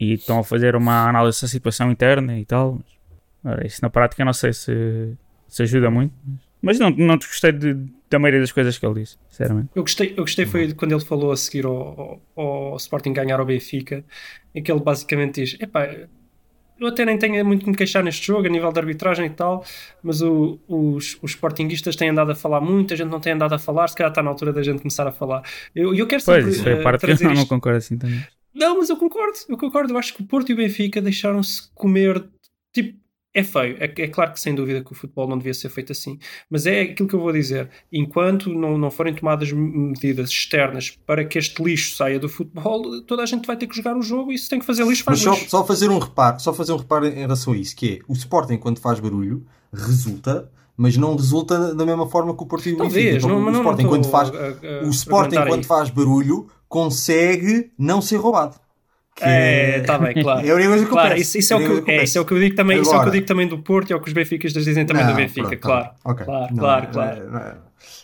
e estão a fazer uma análise da situação interna e tal. Mas, ora, isso na prática não sei se, se ajuda muito, mas, mas não, não gostei de, da maioria das coisas que ele disse, sinceramente. Eu gostei, eu gostei foi de quando ele falou a seguir ao, ao, ao Sporting ganhar ao Benfica, em que ele basicamente diz: Epá, eu até nem tenho muito que me queixar neste jogo, a nível de arbitragem e tal, mas o- os, os Sportinguistas têm andado a falar muito, a gente não tem andado a falar, se calhar está na altura da gente começar a falar. Eu, eu quero Pois, sempre isso é a eh, parte que eu não, não concordo assim também. Não, mas eu concordo, eu concordo. Eu acho que o Porto e o Benfica deixaram-se comer. Tipo, é feio. É, é claro que sem dúvida que o futebol não devia ser feito assim. Mas é aquilo que eu vou dizer. Enquanto não, não forem tomadas medidas externas para que este lixo saia do futebol, toda a gente vai ter que jogar o jogo e se tem que fazer lixo, Mas faz só, lixo. só fazer um reparo, só fazer um reparo em relação a isso, que é o Sporting quando faz barulho resulta, mas não resulta da mesma forma que o Porto Talvez, não, o mas não, Sporting não quando faz a- a- o Sporting quando faz barulho consegue não ser roubado. Que É, está bem, claro. É a única coisa que Claro, isso, isso é, o que, eu- é, isso é o que eu digo também, isso é o que eu Agora- digo também do Porto e é o que os benfiquistas dizem também do Não, Benfica, pronto, tá claro. bem. Ok. Claro, Não, claro, é- claro. não é-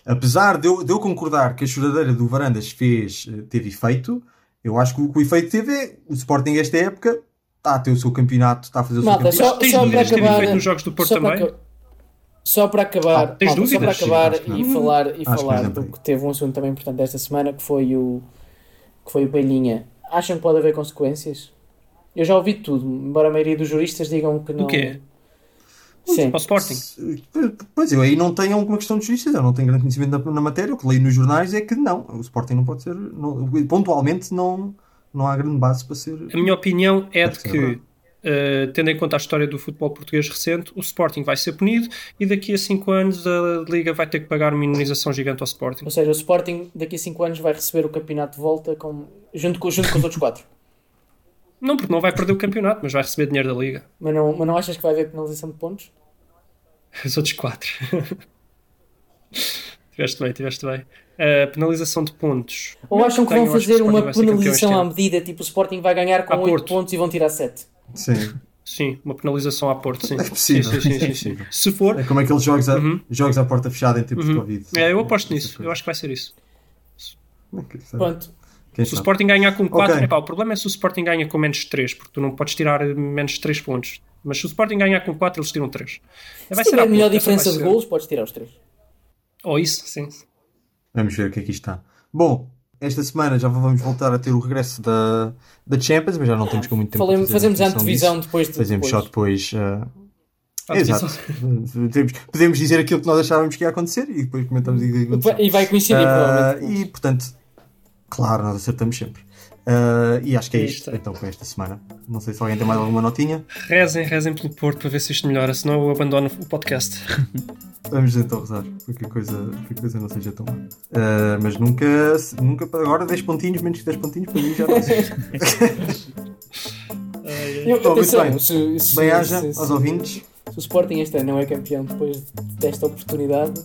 Apesar de eu, de eu concordar que a choradeira do Varandas fez, eh, teve efeito, eu acho que o que o efeito teve é o Sporting esta época está a ter o seu campeonato, está a fazer o seu campeonato. só, Tens só para dúvidas que teve acabar. efeito nos jogos do Porto só para também? aca- Só para acabar, Ah, tens malta, só para dúvidas? acabar e falar, e falar é do que teve um assunto também importante esta semana que foi o que foi o Palhinha. Acham que pode haver consequências? Eu já ouvi tudo, embora a maioria dos juristas digam que não. O quê? Sim. Ao Sporting? Pois eu aí não tenho alguma questão de justiça, eu não tenho grande conhecimento na, na matéria. O que leio nos jornais é que não, o Sporting não pode ser. não- pontualmente não, não há grande base para ser. A minha opinião é de que, eh, tendo em conta a história do futebol português recente, o Sporting vai ser punido e daqui a 5 anos a Liga vai ter que pagar uma indenização gigante ao Sporting. Ou seja, o Sporting daqui a 5 anos vai receber o campeonato de volta com, junto, com, junto com os outros 4. Não, porque não vai perder o campeonato, mas vai receber dinheiro da Liga. Mas não, mas não achas que vai haver penalização de pontos? Os outros 4. <laughs> tiveste bem, tiveste bem. A penalização de pontos. Ou acham que vão fazer uma penalização à medida, tipo o Sporting vai ganhar com À 8 Porto. pontos e vão tirar 7? Sim. Sim, uma penalização à Porto, sim. É possível, Sim, sim, sim, é sim, sim. Se for, É como aqueles jogos, a, Uhum. jogos à porta fechada em tempos de Covid. é, eu aposto nisso. Eu acho que vai ser isso. Pronto. Quem Se o sabe? Sporting ganhar com 4, Ok. epá, o problema é se o Sporting ganha com menos 3, porque tu não podes tirar menos 3 pontos. Mas se o Sporting ganhar com 4, eles tiram 3. Se tiver melhor diferença de golos, podes tirar os 3. Ou isso, sim. Vamos ver o que é que isto está. Bom, esta semana já vamos voltar a ter o regresso da, da Champions, mas já não temos com muito tempo Falemos- fazemos a antevisão disso. depois de Fazemos depois. só depois. ah, Quarta Exato. Podemos, dizer aquilo que nós achávamos que ia acontecer e depois comentamos aconteceu. E vai coincidir, Ah, provavelmente. e portanto, claro, nós acertamos sempre. Ah, e acho que é isto isto. então com esta semana. Não sei se alguém tem mais alguma notinha. Rezem, rezem pelo Porto para ver se isto melhora, senão eu abandono o podcast. <laughs> Vamos então rezar para que a coisa, que a coisa não seja tão má. Ah, mas nunca, nunca, agora 10 pontinhos, menos que 10 pontinhos, para mim já não Eu, <laughs> Bom, muito atenção, bem. se, se, Bem haja se- aos ouvintes. se o Sporting este ano não é campeão depois desta oportunidade,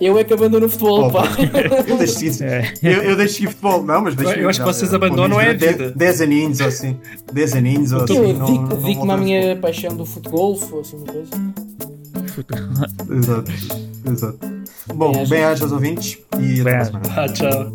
eu é que abandono o futebol, pá. <laughs> Eu deixo de seguir, É. eu, eu deixo de seguir futebol, não, mas deixo Eu acho que vocês abandonam é a vida. 10 aninhos ou assim. 10 aninhos ou assim. Eu à voltamos minha paixão do futebol, ou assim uma coisa. Exato, exato. Bom, Bem-aja. bem-aja aos ouvintes e até a semana. Ah, tchau.